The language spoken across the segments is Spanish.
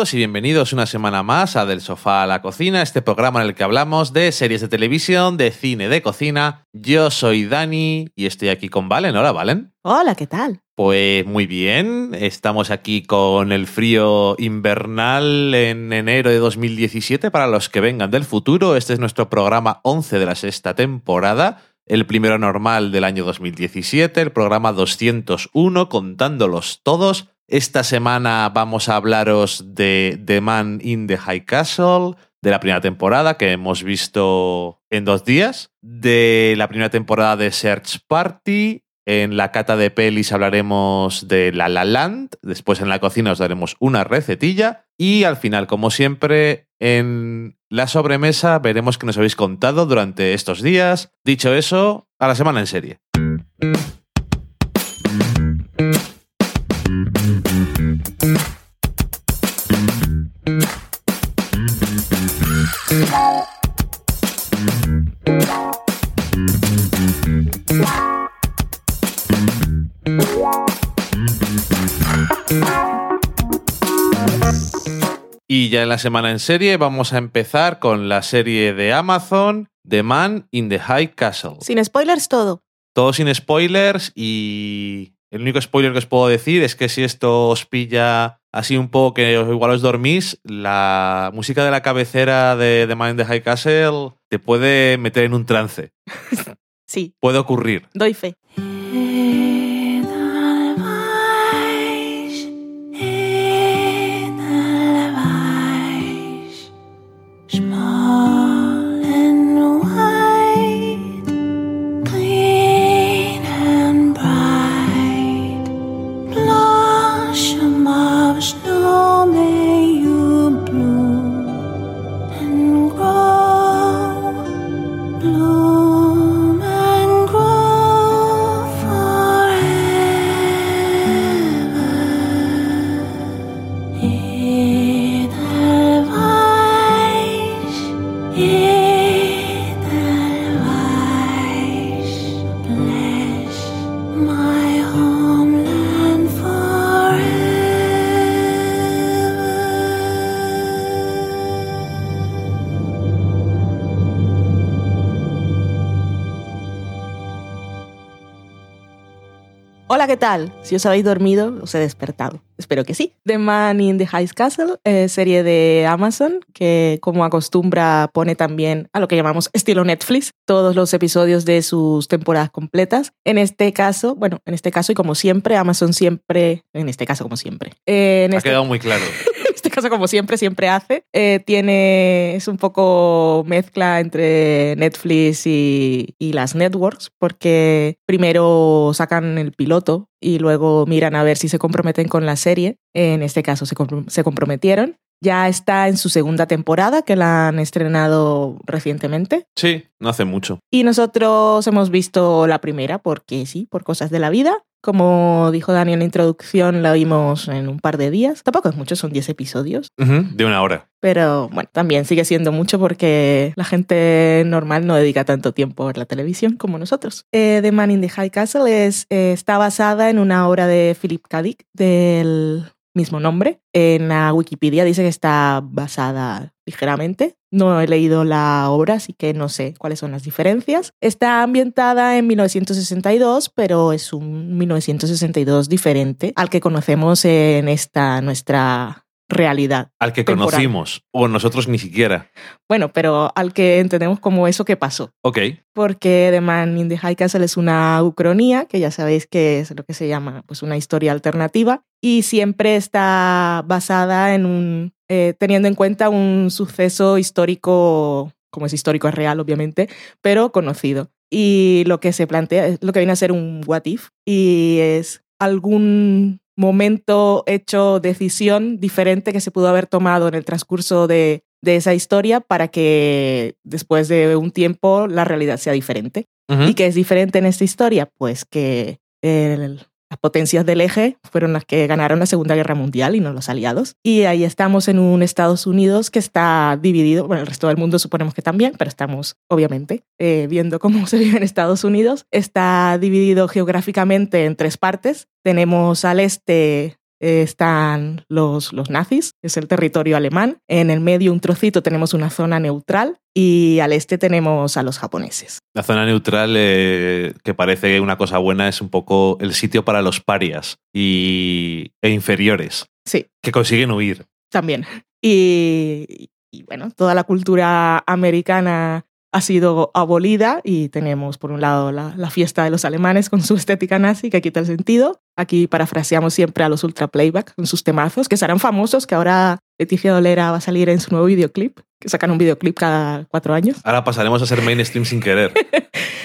Todos y bienvenidos una semana más a Del Sofá a la Cocina, este programa en el que hablamos de series de televisión, de cine, de cocina. Yo soy Dani y estoy aquí con Valen. Hola, Valen. Hola, ¿qué tal? Pues muy bien, estamos aquí con el frío invernal en enero de 2017 para los que vengan del futuro. Este es nuestro programa 11 de la sexta temporada, el primero normal del año 2017, el programa 201, contándolos todos. Esta semana vamos a hablaros de The Man in the High Castle, de la primera temporada que hemos visto en dos días, de la primera temporada de Search Party, en la cata de pelis hablaremos de La La Land, después en la cocina os daremos una recetilla y al final, como siempre, en la sobremesa veremos qué nos habéis contado durante estos días. Dicho eso, a la semana en serie. La semana en serie vamos a empezar con la serie de Amazon, The Man in the High Castle. Sin spoilers todo. Todo sin spoilers y el único spoiler que os puedo decir es que si esto os pilla así un poco que igual os dormís, la música de la cabecera de The Man in the High Castle te puede meter en un trance. sí. Puede ocurrir. Doy fe. ¿Qué tal? Si os habéis dormido, os he despertado. Espero que sí. The Man in the High Castle, eh, serie de Amazon, que como acostumbra pone también a lo que llamamos estilo Netflix, todos los episodios de sus temporadas completas. En este caso, bueno, en este caso y como siempre, Amazon siempre, en este caso como siempre. Eh, en ha este, quedado muy claro. este caso como siempre, siempre hace. Eh, tiene, es un poco mezcla entre Netflix y, y las networks, porque primero sacan el piloto y luego miran a ver si se comprometen con la serie. En este caso se, se comprometieron. Ya está en su segunda temporada, que la han estrenado recientemente. Sí, no hace mucho. Y nosotros hemos visto la primera, porque sí, por cosas de la vida. Como dijo Dani en la introducción, la vimos en un par de días. Tampoco es mucho, son 10 episodios. de una hora. Pero bueno, también sigue siendo mucho porque la gente normal no dedica tanto tiempo a ver la televisión como nosotros. Eh, the Man in the High Castle es, eh, está basada en una obra de Philip K. Dick del mismo nombre. En la Wikipedia dice que está basada ligeramente. No he leído la obra, así que no sé cuáles son las diferencias. Está ambientada en 1962, pero es un 1962 diferente al que conocemos en esta nuestra realidad. Al que conocimos, o nosotros ni siquiera. Bueno, pero al que entendemos como eso que pasó. Ok. Porque The Man in the High Castle es una ucronía, que ya sabéis que es lo que se llama pues una historia alternativa, y siempre está basada en un, eh, teniendo en cuenta un suceso histórico, como es histórico, es real, obviamente, pero conocido. Y lo que se plantea es lo que viene a ser un what if, y es algún momento, hecho, decisión diferente que se pudo haber tomado en el transcurso de, esa historia para que después de un tiempo la realidad sea diferente. ¿Y qué es diferente en esta historia? Pues que el, las potencias del eje fueron las que ganaron la Segunda Guerra Mundial y no los aliados. Y ahí estamos en un Estados Unidos que está dividido, bueno, el resto del mundo suponemos que también, pero estamos obviamente eh, viendo cómo se vive en Estados Unidos. Está dividido geográficamente en tres partes. Tenemos al este eh, están los, los nazis, es el territorio alemán. En el medio, un trocito, tenemos una zona neutral y al este tenemos a los japoneses. La zona neutral, eh, que parece una cosa buena, es un poco el sitio para los parias y, e inferiores. Sí. Que consiguen huir. También. Y, y bueno, toda la cultura americana ha sido abolida y tenemos por un lado la, la, fiesta de los alemanes con su estética nazi que quita el sentido. Aquí parafraseamos siempre a los ultra playback con sus temazos que serán famosos, que ahora Leticia Dolera va a salir en su nuevo videoclip, que sacan un videoclip cada cuatro años. Ahora pasaremos a ser mainstream sin querer.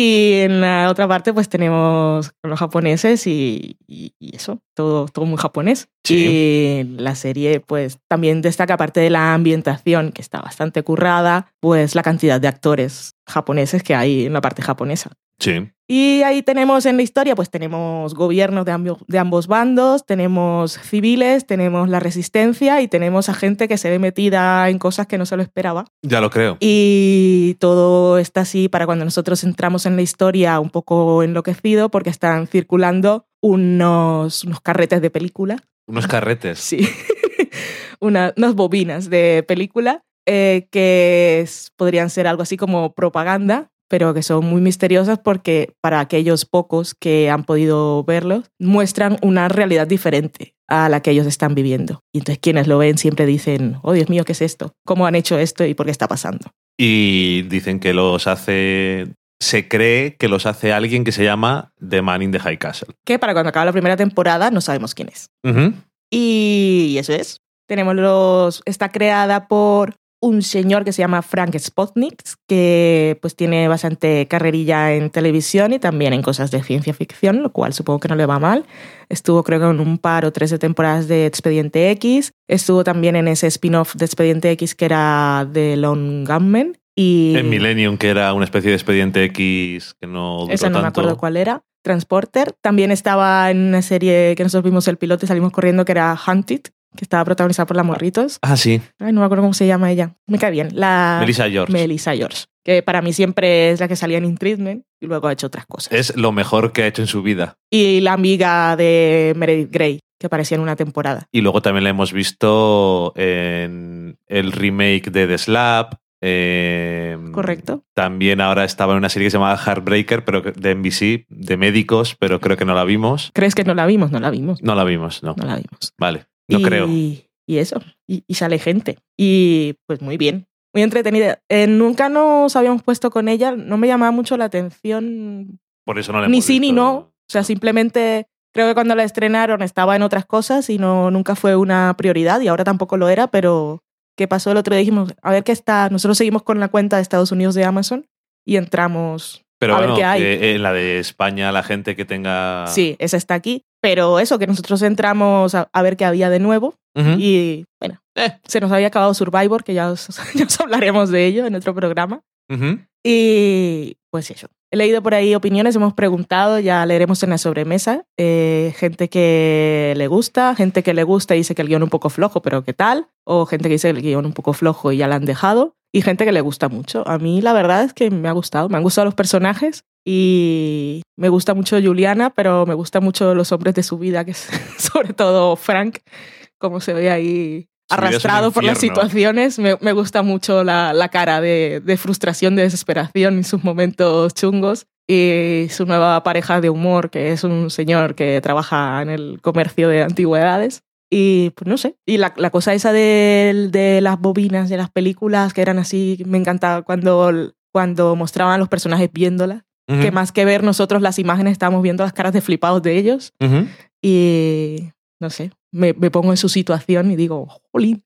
Y en la otra parte, pues tenemos con los japoneses y, y, y, eso, todo, todo muy japonés. Sí. Y la serie, pues también destaca, aparte de la ambientación, que está bastante currada, pues la cantidad de actores japoneses que hay en la parte japonesa. Sí. Y ahí tenemos en la historia, pues tenemos gobiernos de, ambos, de ambos bandos, tenemos civiles, tenemos la resistencia y tenemos a gente que se ve metida en cosas que no se lo esperaba. Ya lo creo. Y todo está así para cuando nosotros entramos en la historia un poco enloquecido porque están circulando unos, unos carretes de película. Unos carretes. Sí. Una, unas bobinas de película eh, que es, podrían ser algo así como propaganda pero que son muy misteriosas porque para aquellos pocos que han podido verlos, muestran una realidad diferente a la que ellos están viviendo. Y entonces quienes lo ven siempre dicen, oh Dios mío, ¿qué es esto? ¿Cómo han hecho esto y por qué está pasando? Y dicen que los hace... Se cree que los hace alguien que se llama The Man in the High Castle. Que para cuando acaba la primera temporada no sabemos quién es. Uh -huh. Y eso es. Tenemos los... Está creada por un señor que se llama Frank Spotnik, que pues tiene bastante carrerilla en televisión y también en cosas de ciencia ficción, lo cual supongo que no le va mal. Estuvo creo que en un par o tres de temporadas de Expediente X. Estuvo también en ese spin-off de Expediente X que era de Lone Gunman. Y en Millennium, que era una especie de Expediente X que no duró Esa no tanto. me acuerdo cuál era. Transporter. También estaba en una serie que nosotros vimos el piloto y salimos corriendo que era Hunted, que estaba protagonizada por la Morritos. Ah, sí. Ay, no me acuerdo cómo se llama ella. Me cae bien. La Melissa George. Melissa George. Que para mí siempre es la que salía en In Treatment y luego ha hecho otras cosas. Es lo mejor que ha hecho en su vida. Y la amiga de Meredith Grey, que aparecía en una temporada. Y luego también la hemos visto en el remake de The Slap. Eh, Correcto. También ahora estaba en una serie que se llamaba Heartbreaker, pero de NBC, de médicos, pero creo que no la vimos. ¿Crees que no la vimos? No la vimos. No la vimos, no. No la vimos. Vale, no y, creo. Y eso. Y, y, sale gente. Y pues muy bien. Muy entretenida. Eh, nunca nos habíamos puesto con ella. No me llamaba mucho la atención. Por eso no la Ni sí ni no. O sea, simplemente creo que cuando la estrenaron estaba en otras cosas y no, nunca fue una prioridad y ahora tampoco lo era, pero ¿qué pasó el otro día? Dijimos, a ver qué está. Nosotros seguimos con la cuenta de Estados Unidos de Amazon y entramos Pero a bueno, ver qué hay. que en la de España, la gente que tenga. Sí, esa está aquí. Pero eso, que nosotros entramos a, a ver qué había de nuevo Ujú. y bueno, Eh. se nos había acabado Survivor, que ya os, ya os hablaremos de ello en otro programa. Ujú. Y pues eso. He leído por ahí opiniones, hemos preguntado, ya leeremos en la sobremesa. Eh, gente que le gusta, gente que le gusta y dice que el guion un poco flojo, pero ¿qué tal? O gente que dice que el guion un poco flojo y ya la han dejado. Y gente que le gusta mucho. A mí la verdad es que me ha gustado. Me han gustado los personajes y me gusta mucho Juliana, pero me gusta mucho los hombres de su vida, que es sobre todo Frank, como se ve ahí arrastrado por las situaciones. Me, me gusta mucho la, la cara de, de frustración, de desesperación en sus momentos chungos. Y su nueva pareja de humor, que es un señor que trabaja en el comercio de antigüedades. Y pues no sé. Y la, la cosa esa de, de las bobinas de las películas, que eran así, me encantaba cuando, cuando mostraban a los personajes viéndolas. Ujú. Que más que ver nosotros las imágenes, estábamos viendo las caras de flipados de ellos. Ujú. Y no sé, me, me pongo en su situación y digo, jolín.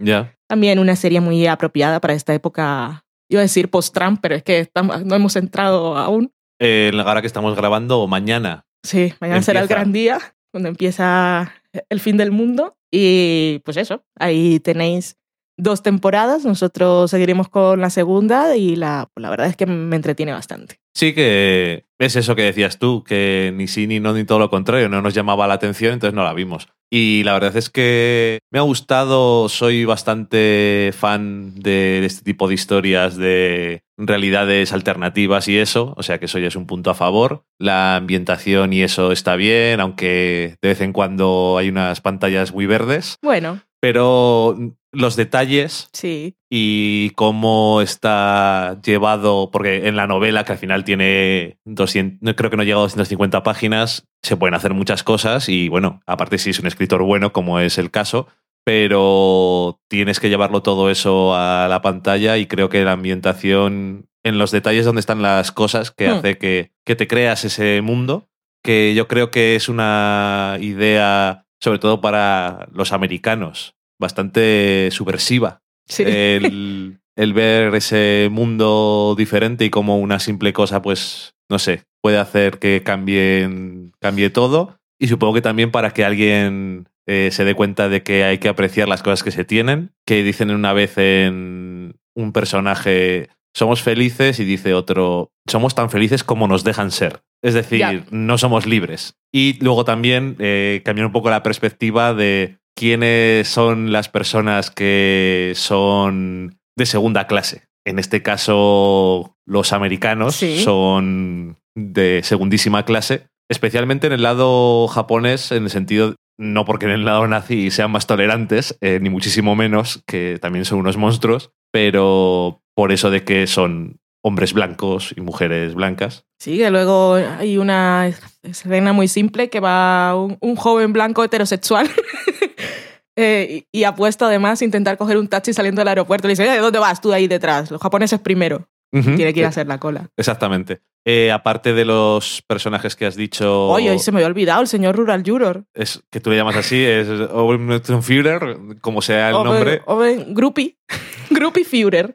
Ya. También una serie muy apropiada para esta época, iba a decir post-Trump, pero es que estamos, no hemos entrado aún. Eh, ahora que estamos grabando, mañana. Sí, mañana será el Empieza. gran día, cuando empieza el fin del mundo. Y pues eso, ahí tenéis dos temporadas, nosotros seguiremos con la segunda y la, la verdad es que me entretiene bastante. Sí que es eso que decías tú, que ni sí ni no ni todo lo contrario, no nos llamaba la atención, entonces no la vimos. Y la verdad es que me ha gustado, soy bastante fan de este tipo de historias de realidades alternativas y eso, o sea que eso ya es un punto a favor. La ambientación y eso está bien, aunque de vez en cuando hay unas pantallas muy verdes. Bueno. Pero los detalles sí. y cómo está llevado, porque en la novela, que al final tiene 200, creo que no llega a 250 páginas, se pueden hacer muchas cosas y bueno, aparte si es un escritor bueno, como es el caso, pero tienes que llevarlo todo eso a la pantalla y creo que la ambientación en los detalles donde están las cosas que hace que, que te creas ese mundo, que yo creo que es una idea sobre todo para los americanos, bastante subversiva. El, el, ver ese mundo diferente y como una simple cosa, pues, no sé, puede hacer que cambie, cambie todo. Y supongo que también para que alguien eh, se dé cuenta de que hay que apreciar las cosas que se tienen, que dicen una vez en un personaje, somos felices y dice otro, somos tan felices como nos dejan ser. Es decir, no somos libres. Y luego también eh, cambiar un poco la perspectiva de quiénes son las personas que son de segunda clase. En este caso, los americanos son de segundísima clase, especialmente en el lado japonés, en el sentido, no porque en el lado nazi sean más tolerantes, eh, ni muchísimo menos, que también son unos monstruos, pero por eso de que son hombres blancos y mujeres blancas. Sí, que luego hay una escena muy simple que va un joven blanco heterosexual Eh, y, ha puesto además intentar coger un taxi saliendo del aeropuerto. Le dice, ¿de dónde vas tú ahí detrás? Los japoneses primero. Tiene que ir a hacer la cola. Exactamente. Eh, aparte de los personajes que has dicho. Oye, se me había olvidado, el señor Rural Juror. Es que tú le llamas así, es Führer, como sea el nombre. Owen Groupie. Groupie Führer.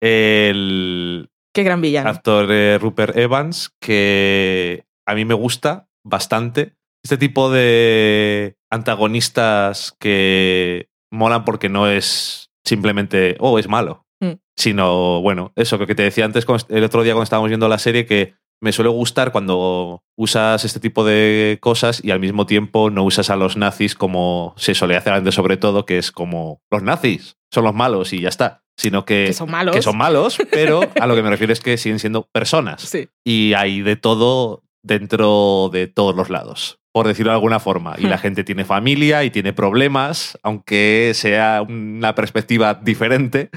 el. Qué gran villano. Actor eh, Rupert Evans, que a mí me gusta bastante este tipo de antagonistas que molan porque no es simplemente, oh, es malo, mm. sino, bueno, eso que te decía antes el otro día cuando estábamos viendo la serie, que me suele gustar cuando usas este tipo de cosas y al mismo tiempo no usas a los nazis como se solía hacer antes sobre todo, que es como los nazis son los malos y ya está. Sino que, que son malos. Que son malos, pero a lo que me refiero es que siguen siendo personas. Sí. Y hay de todo dentro de todos los lados por decirlo de alguna forma. Y la hmm. gente tiene familia y tiene problemas, aunque sea una perspectiva diferente.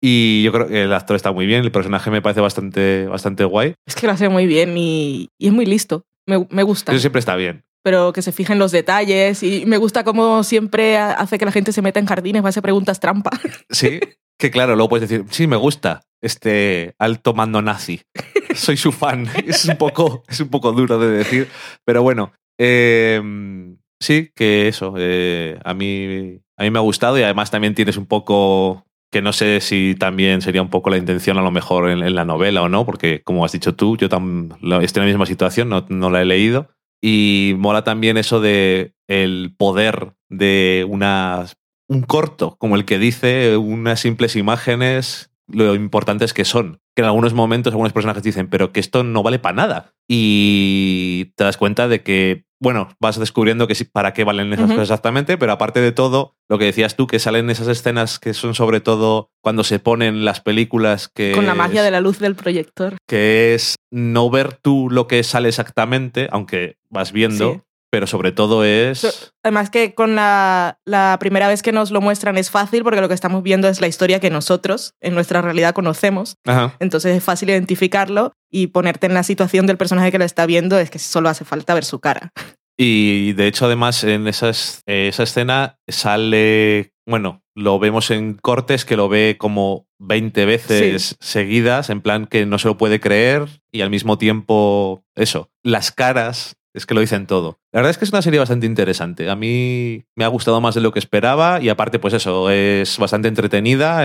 Y yo creo que el actor está muy bien, el personaje me parece bastante, bastante guay. Es que lo hace muy bien y, es muy listo. Me, me gusta. Eso siempre está bien. Pero que se fijen los detalles y me gusta cómo siempre hace que la gente se meta en jardines, va a hacer preguntas trampa. Sí, que claro, luego puedes decir, sí, me gusta este alto mando nazi. Soy su fan. Es un poco, es un poco duro de decir, pero bueno, Em, sí, que eso, eh, a, mí, a mí me ha gustado y además también tienes un poco, que no sé si también sería un poco la intención a lo mejor en, la novela o no, porque como has dicho tú, yo estoy en la misma situación, no, no la he leído. Y mola también eso de el poder de una, un corto, como el que dice unas simples imágenes, lo importantes que son que en algunos momentos algunos personajes dicen, pero que esto no vale para nada. Y te das cuenta de que, bueno, vas descubriendo que sí, para qué valen esas cosas exactamente, pero aparte de todo, lo que decías tú, que salen esas escenas que son sobre todo cuando se ponen las películas que... Con la magia de la luz del proyector. Que es no ver tú lo que sale exactamente, aunque vas viendo, pero sobre todo es... Además que con la, la, primera vez que nos lo muestran es fácil porque lo que estamos viendo es la historia que nosotros en nuestra realidad conocemos. Entonces es fácil identificarlo y ponerte en la situación del personaje que lo está viendo es que solo hace falta ver su cara. Y de hecho además en esa, esa escena sale, bueno, lo vemos en cortes que lo ve como 20 veces seguidas, en plan que no se lo puede creer y al mismo tiempo eso, las caras es que lo dicen todo. La verdad es que es una serie bastante interesante. A mí me ha gustado más de lo que esperaba y aparte, pues eso, es bastante entretenida.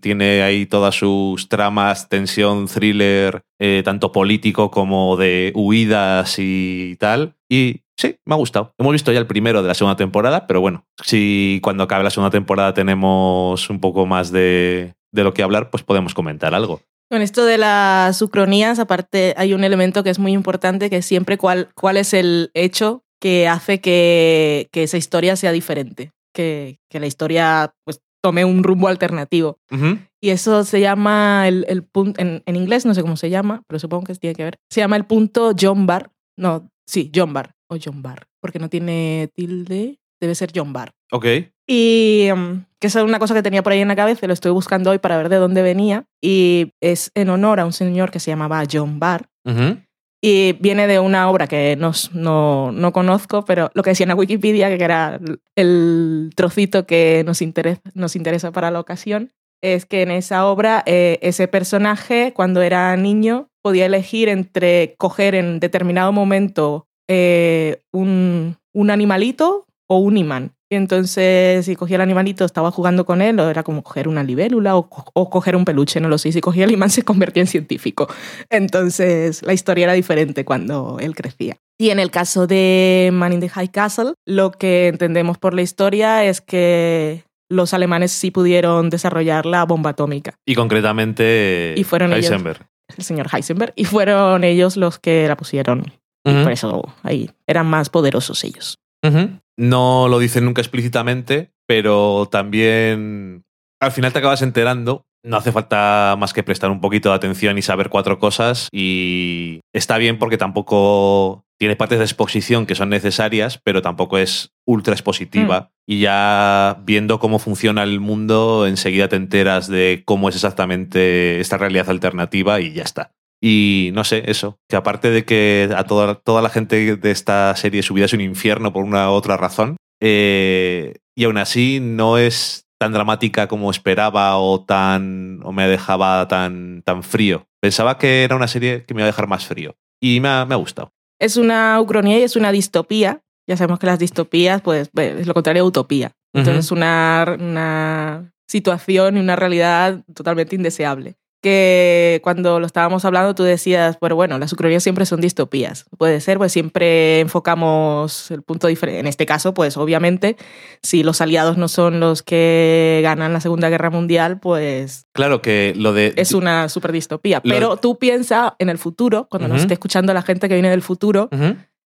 tiene ahí todas sus tramas, tensión, thriller, eh, tanto político como de huidas y tal. Y sí, me ha gustado. Hemos visto ya el primero de la segunda temporada, pero bueno, si cuando acabe la segunda temporada tenemos un poco más de, de lo que hablar, pues podemos comentar algo. Con esto de las ucronías, aparte hay un elemento que es muy importante, que es siempre cuál, cuál es el hecho que hace que, que esa historia sea diferente, que, que la historia pues, tome un rumbo alternativo. Ujú. Y eso se llama el, el punto, en, en inglés no sé cómo se llama, pero supongo que tiene que ver. Se llama el punto John Bar. No, sí, John Bar o John Bar, porque no tiene tilde, debe ser John Bar. Ok. Y um, que es una cosa que tenía por ahí en la cabeza, lo estoy buscando hoy para ver de dónde venía. Y es en honor a un señor que se llamaba John Barr. Ujú. Y viene de una obra que no, no, no conozco, pero lo que decía en la Wikipedia, que era el trocito que nos interesa, nos interesa para la ocasión, es que en esa obra eh, ese personaje, cuando era niño, podía elegir entre coger en determinado momento eh, un, un animalito o un imán. Y entonces, si cogía el animalito, estaba jugando con él, o era como coger una libélula o, co- o coger un peluche, no lo sé. Si cogía el imán, se convertía en científico. Entonces, la historia era diferente cuando él crecía. Y en el caso de Man in the High Castle, lo que entendemos por la historia es que los alemanes sí pudieron desarrollar la bomba atómica, Y concretamente Y fueron ellos. Heisenberg. el señor Heisenberg, y fueron ellos los que la pusieron. Y por eso ahí eran más poderosos ellos. Ujú. No lo dicen nunca explícitamente, pero también al final te acabas enterando. No hace falta más que prestar un poquito de atención y saber cuatro cosas. Y está bien porque tampoco tiene partes de exposición que son necesarias, pero tampoco es ultra expositiva. Y ya viendo cómo funciona el mundo, enseguida te enteras de cómo es exactamente esta realidad alternativa y ya está. Y no sé, eso, que aparte de que a toda, toda la gente de esta serie su vida es un infierno por una u otra razón, eh, y aún así no es tan dramática como esperaba o tan o me dejaba tan, tan frío. Pensaba que era una serie que me iba a dejar más frío. Y me ha, me ha gustado. Es una ucronía y es una distopía. Ya sabemos que las distopías, pues, es lo contrario de utopía. Entonces, es una, una situación y una realidad totalmente indeseable. Que cuando lo estábamos hablando tú decías, pero bueno, las ucronías siempre son distopías. Puede ser, pues siempre enfocamos el punto diferente. En este caso, pues obviamente, si los aliados no son los que ganan la Segunda Guerra Mundial, pues Claro que lo de... es una super distopía. Lo- Pero tú piensas en el futuro, cuando nos esté escuchando la gente que viene del futuro,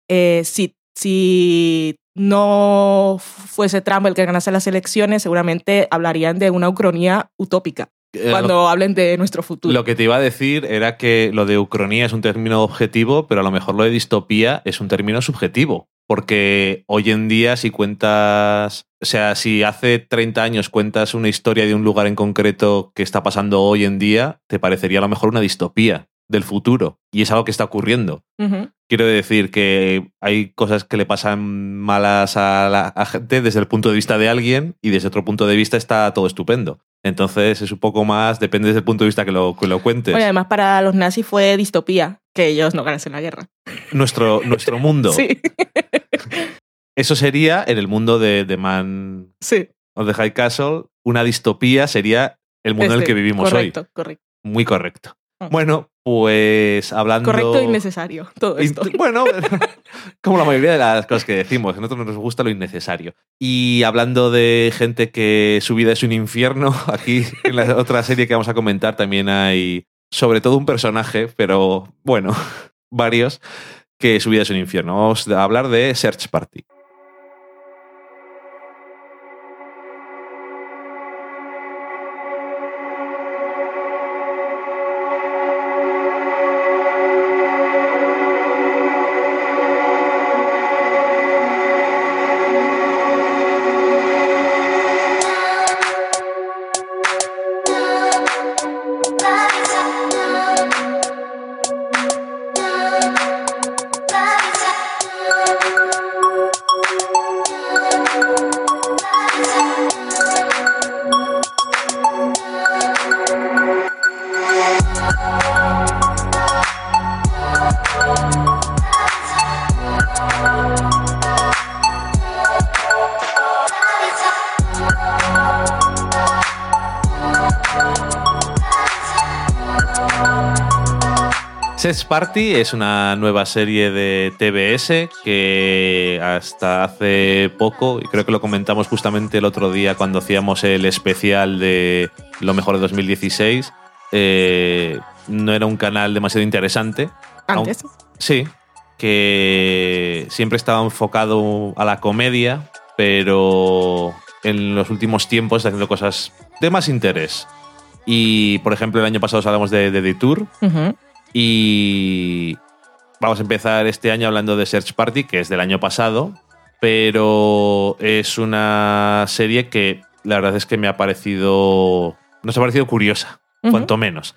eh, si, si no fuese Trump el que ganase las elecciones, seguramente hablarían de una ucronía utópica Eh, cuando hablen de nuestro futuro. Lo que te iba a decir era que lo de ucronía es un término objetivo, pero a lo mejor lo de distopía es un término subjetivo. Porque hoy en día, si cuentas. O sea, si hace 30 años cuentas una historia de un lugar en concreto que está pasando hoy en día, te parecería a lo mejor una distopía del futuro. Y es algo que está ocurriendo. Quiero decir que hay cosas que le pasan malas a la a gente desde el punto de vista de alguien y desde otro punto de vista está todo estupendo. Entonces es un poco más, depende desde el punto de vista que lo, que lo cuentes. Oye, además, para los nazis fue distopía que ellos no ganasen la guerra. nuestro, nuestro mundo. Sí, Eso sería en el mundo de, de Man sí. of the High Castle. Una distopía sería el mundo en el Este, que vivimos correcto, Correcto, hoy. Muy correcto. Bueno, pues hablando. correcto e innecesario todo esto. Bueno, como la mayoría de las cosas que decimos, a nosotros nos gusta lo innecesario. Y hablando de gente que su vida es un infierno, aquí en la otra serie que vamos a comentar también hay sobre todo un personaje, pero bueno, varios, que su vida es un infierno. Vamos a hablar de Search Party. Sex Party es una nueva serie de TBS que hasta hace poco, y creo que lo comentamos justamente el otro día cuando hacíamos el especial de lo mejor de 2016, eh, no era un canal demasiado interesante. Antes. Sí, que siempre estaba enfocado a la comedia, pero en los últimos tiempos está haciendo cosas de más interés. Y, por ejemplo, el año pasado hablamos de, de The Tour Ujú. Y vamos a empezar este año hablando de Search Party, que es del año pasado, pero es una serie que la verdad es que me ha parecido, nos ha parecido curiosa, cuanto menos.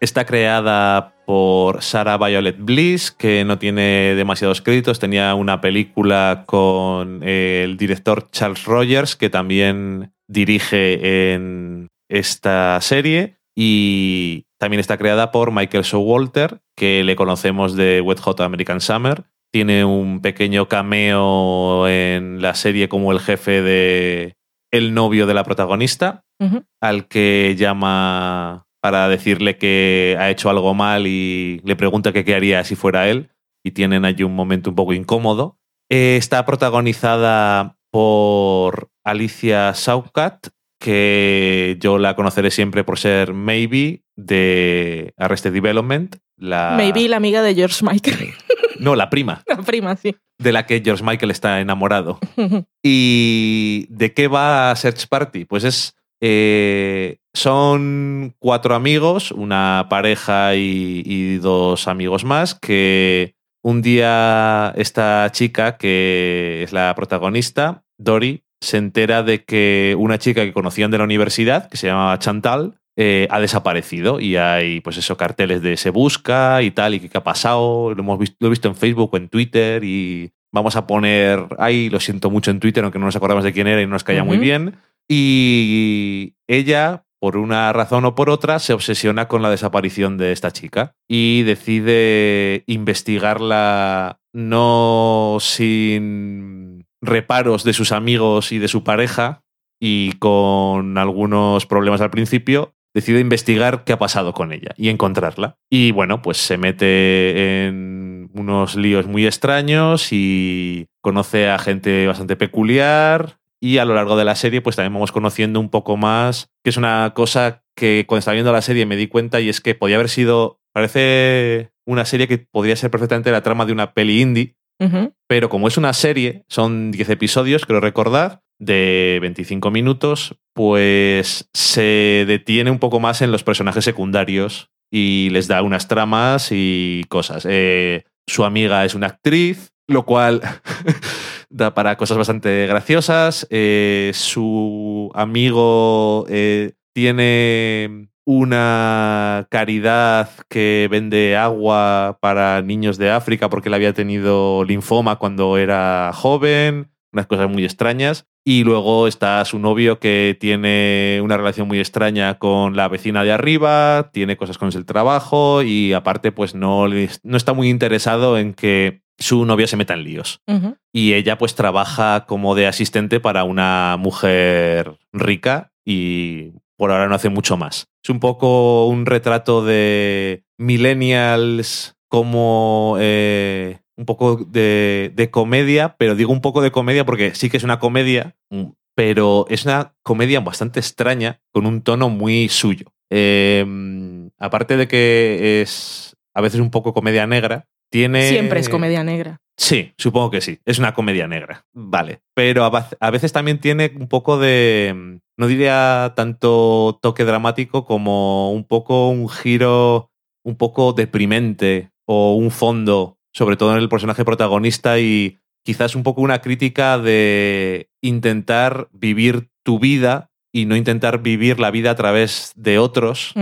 Está creada por Sarah Violet Bliss, que no tiene demasiados créditos. Tenía una película con el director Charles Rogers, que también dirige en esta serie. Y también está creada por Michael Showalter, que le conocemos de Wet Hot American Summer. Tiene un pequeño cameo en la serie como el jefe de el novio de la protagonista al que llama para decirle que ha hecho algo mal y le pregunta que qué haría si fuera él. Y tienen allí un momento un poco incómodo. Eh, está protagonizada por Alicia Saucat, que yo la conoceré siempre por ser Maybe de Arrested Development. La... Maybe la amiga de George Michael. No, la prima, la prima, sí. de la que George Michael está enamorado. ¿Y de qué va Search Party? Pues es. eh, son cuatro amigos, una pareja y, y dos amigos más, que un día esta chica, que es la protagonista, Dory, se entera de que una chica que conocían de la universidad, que se llamaba Chantal, eh, ha desaparecido y hay, pues eso, carteles de se busca y tal, y qué ha pasado. Lo, hemos visto, lo he visto en Facebook o en Twitter y vamos a poner ahí, lo siento mucho en Twitter, aunque no nos acordamos de quién era y no nos caía muy bien. Y ella, por una razón o por otra, se obsesiona con la desaparición de esta chica y decide investigarla no sin reparos de sus amigos y de su pareja y con algunos problemas al principio, decide investigar qué ha pasado con ella y encontrarla. Y bueno, pues se mete en unos líos muy extraños y conoce a gente bastante peculiar. Y a lo largo de la serie, pues también vamos conociendo un poco más, que es una cosa que cuando estaba viendo la serie me di cuenta y es que podía haber sido, parece una serie que podría ser perfectamente la trama de una peli indie, Pero como es una serie, son 10 episodios, creo recordar, de 25 minutos, pues se detiene un poco más en los personajes secundarios y les da unas tramas y cosas. Eh, su amiga es una actriz, lo cual da para cosas bastante graciosas. Eh, su amigo eh, tiene una caridad que vende agua para niños de África porque él había tenido linfoma cuando era joven, unas cosas muy extrañas. Y luego está su novio que tiene una relación muy extraña con la vecina de arriba, tiene cosas con el trabajo y aparte pues no, no está muy interesado en que su novia se meta en líos y ella pues trabaja como de asistente para una mujer rica y por ahora no hace mucho más. Es un poco un retrato de millennials como eh, un poco de, de comedia, pero digo un poco de comedia porque sí que es una comedia, mm, pero es una comedia bastante extraña con un tono muy suyo. Eh, aparte de que es a veces un poco comedia negra, tiene... Siempre es comedia negra. Sí, supongo que sí. Es una comedia negra. Vale. Pero a veces también tiene un poco de. No diría tanto toque dramático como un poco un giro un poco deprimente o un fondo, sobre todo en el personaje protagonista y quizás un poco una crítica de intentar vivir tu vida y no intentar vivir la vida a través de otros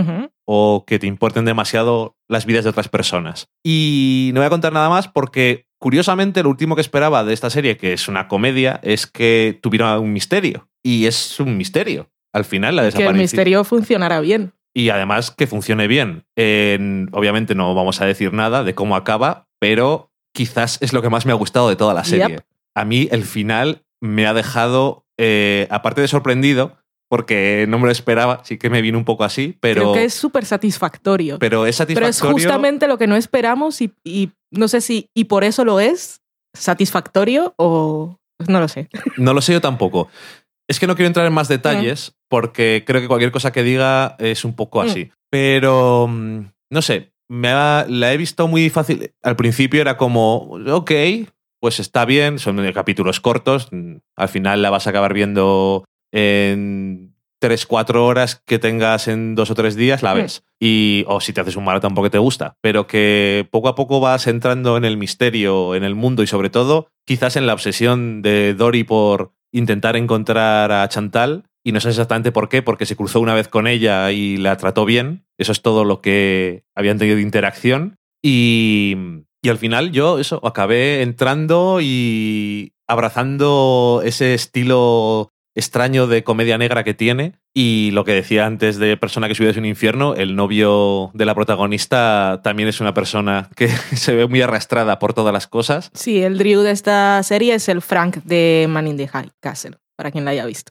o que te importen demasiado las vidas de otras personas. Y no voy a contar nada más porque, curiosamente, lo último que esperaba de esta serie, que es una comedia, es que tuviera un misterio. Y es un misterio. Al final, la Que el desaparición. misterio funcionará bien. Y además que funcione bien. En- obviamente no vamos a decir nada de cómo acaba, pero quizás es lo que más me ha gustado de toda la serie. Yep. A mí el final me ha dejado, eh, aparte de sorprendido, porque no me lo esperaba, sí que me vino un poco así, pero, Creo que es súper satisfactorio. pero es Pero satisfactorio. es justamente lo que no esperamos y, y no sé si y por eso lo es satisfactorio o pues no lo sé. No lo sé yo tampoco. Es que no quiero entrar en más detalles porque creo que cualquier cosa que diga es un poco Mm. así. Pero, mm, no sé, me ha- la he visto muy fácil. Al principio era como, ok, pues está bien, son capítulos cortos. mm, Al final la vas a acabar viendo en 3, 4 horas que tengas en dos o tres días, la Mm. ves. Y, o si te haces un maratón porque te gusta. Pero que poco a poco vas entrando en el misterio, en el mundo y sobre todo, quizás en la obsesión de Dory por intentar encontrar a Chantal. Y no sé exactamente por qué, porque se cruzó una vez con ella y la trató bien. Eso es todo lo que habían tenido de interacción. Y, y al final yo, eso, acabé entrando y abrazando ese estilo extraño de comedia negra que tiene. Y lo que decía antes de persona que su vida es un infierno, el novio de la protagonista también es una persona que se ve muy arrastrada por todas las cosas. Sí, el Drew de esta serie es el Frank de Man in the High Castle, para quien la haya visto.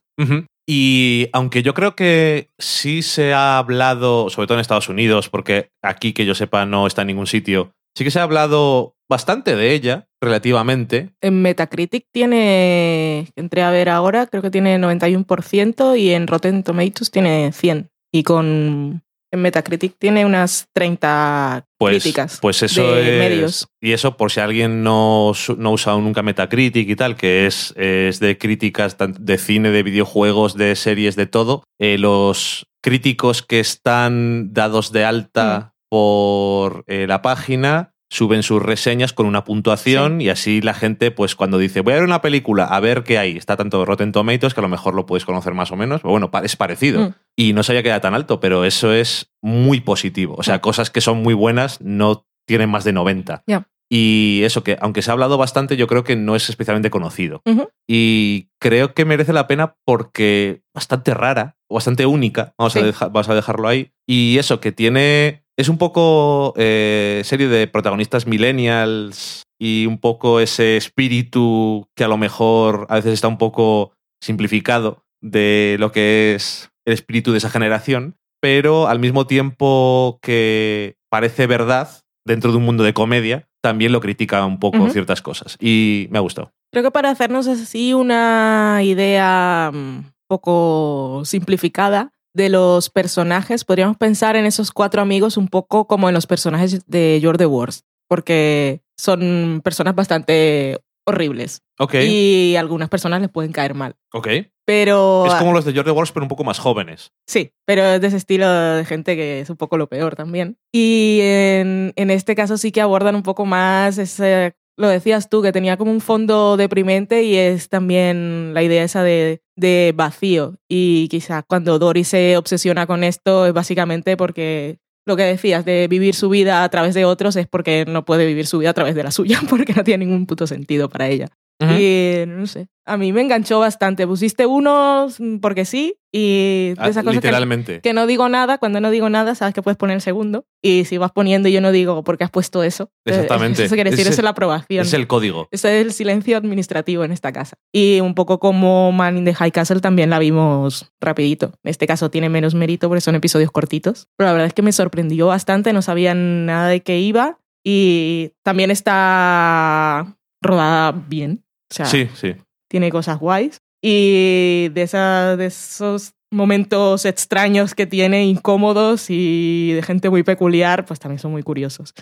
Y aunque yo creo que sí se ha hablado, sobre todo en Estados Unidos, porque aquí que yo sepa no está en ningún sitio, sí que se ha hablado bastante de ella, relativamente. En Metacritic tiene, entré a ver ahora, creo que tiene 91% y en Rotten Tomatoes tiene 100. Y con en Metacritic tiene unas 30 Pues, críticas pues eso de es. medios. Y eso, por si alguien no, no ha usado nunca Metacritic y tal, que es, es de críticas de cine, de videojuegos, de series, de todo. eh, los críticos que están dados de alta por eh, la página suben sus reseñas con una puntuación y así la gente, pues cuando dice voy a ver una película, a ver qué hay, está tanto Rotten Tomatoes que a lo mejor lo puedes conocer más o menos, pero bueno, es parecido. Mm. Y no sabía que era tan alto, pero eso es muy positivo. O sea, Mm. cosas que son muy buenas no tienen más de 90. Ya. Y eso que, aunque se ha hablado bastante, yo creo que no es especialmente conocido. Y creo que merece la pena porque bastante rara, o bastante única, vamos, a, deja- vamos a dejarlo ahí. Y eso, que tiene, es un poco eh, serie de protagonistas millennials y un poco ese espíritu que a lo mejor a veces está un poco simplificado de lo que es el espíritu de esa generación, pero al mismo tiempo que parece verdad dentro de un mundo de comedia, también lo critica un poco ciertas cosas. Y me ha gustado. Creo que para hacernos así una idea un poco simplificada de los personajes, podríamos pensar en esos cuatro amigos un poco como en los personajes de the Worst, porque son personas bastante horribles Ok, y algunas personas les pueden caer mal. ok. Pero Es como los de George Wars, pero un poco más jóvenes. Sí, pero es de ese estilo de gente que es un poco lo peor también. Y en, en este caso sí que abordan un poco más ese, lo decías tú, que tenía como un fondo deprimente y es también la idea esa de, de vacío. Y quizás cuando Dory se obsesiona con esto es básicamente porque lo que decías de vivir su vida a través de otros es porque no puede vivir su vida a través de la suya, porque no tiene ningún puto sentido para ella. Y no sé, a mí me enganchó bastante. Pusiste unos mm, porque sí y de Ah, esas cosas que, literalmente. que no digo nada, cuando no digo nada sabes que puedes poner el segundo y si vas poniendo y yo no digo por qué has puesto eso. eh, Exactamente. Eso quiere decir, Ese- eso es la aprobación. Es el código. Ese es el silencio administrativo en esta casa. Y un poco como Man in the High Castle también la vimos rapidito. En este caso tiene menos mérito porque son episodios cortitos. Pero la verdad es que me sorprendió bastante, no sabía nada de qué iba. Y también está rodada bien. Sea, Sí, sí. tiene cosas guays. Y de, esa, de esos momentos extraños que tiene, incómodos y de gente muy peculiar, pues también son muy curiosos.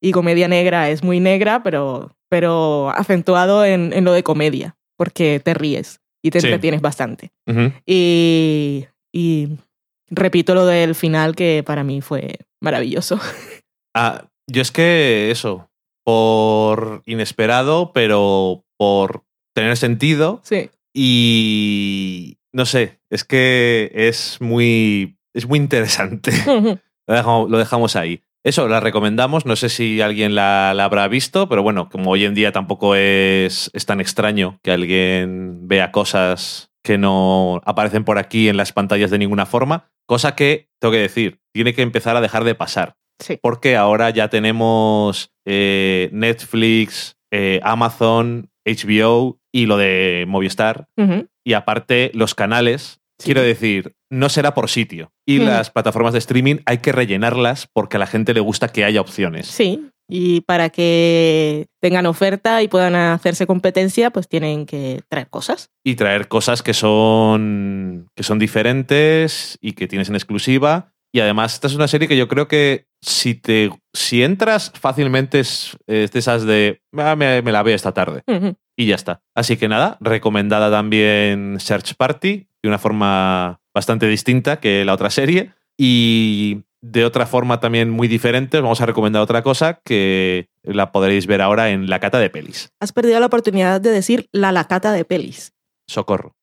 Y comedia negra es muy negra, pero, pero acentuado en, en lo de comedia, porque te ríes y te Sí. entretienes bastante. Y, y repito lo del final, que para mí fue maravilloso. Ah, yo es que eso, por inesperado, pero por tener sentido Sí. y no sé, es que es muy, es muy interesante. Lo dejamos, lo dejamos ahí. Eso, la recomendamos. No sé si alguien la, la habrá visto, pero bueno, como hoy en día tampoco es, es tan extraño que alguien vea cosas que no aparecen por aquí en las pantallas de ninguna forma, cosa que, tengo que decir, tiene que empezar a dejar de pasar. Sí. Porque ahora ya tenemos eh, Netflix, eh, Amazon, HBO y lo de Movistar. Y aparte, los canales, Sí. quiero decir, no será por sitio. Y las plataformas de streaming hay que rellenarlas porque a la gente le gusta que haya opciones. Sí, y para que tengan oferta y puedan hacerse competencia, pues tienen que traer cosas. Y traer cosas que son, que son diferentes y que tienes en exclusiva. Y además, esta es una serie que yo creo que si te si entras fácilmente es, es de esas de "Ah, me, me la veo esta tarde y ya está. Así que nada, recomendada también Search Party de una forma bastante distinta que la otra serie y de otra forma también muy diferente os vamos a recomendar otra cosa que la podréis ver ahora en la cata de pelis. Has perdido la oportunidad de decir la lacata de pelis. Socorro.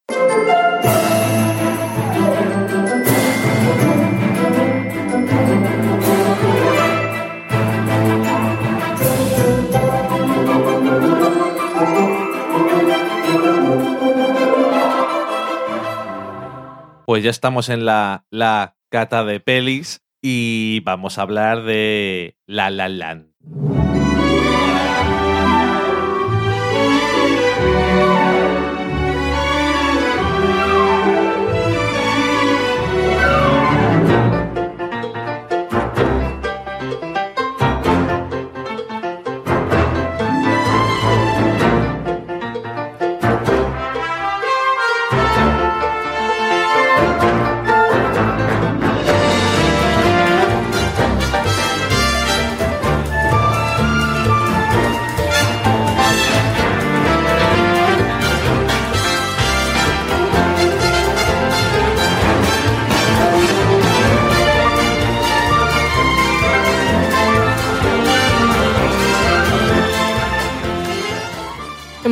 Pues ya estamos en la, la cata de pelis y vamos a hablar de La La Land.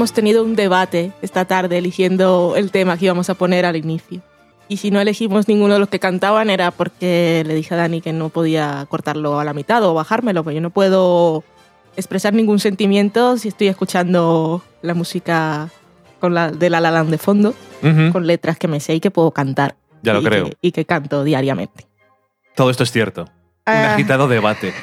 Hemos tenido un debate esta tarde eligiendo el tema que íbamos a poner al inicio. Y si no elegimos ninguno de los que cantaban era porque le dije a Dani que no podía cortarlo a la mitad o bajármelo, porque yo no puedo expresar ningún sentimiento si estoy escuchando la música con la, de La La Land de fondo, Ujú, con letras que me sé y que puedo cantar. Ya lo y creo. Que, y que canto diariamente. Todo esto es cierto. Un Ah. agitado debate.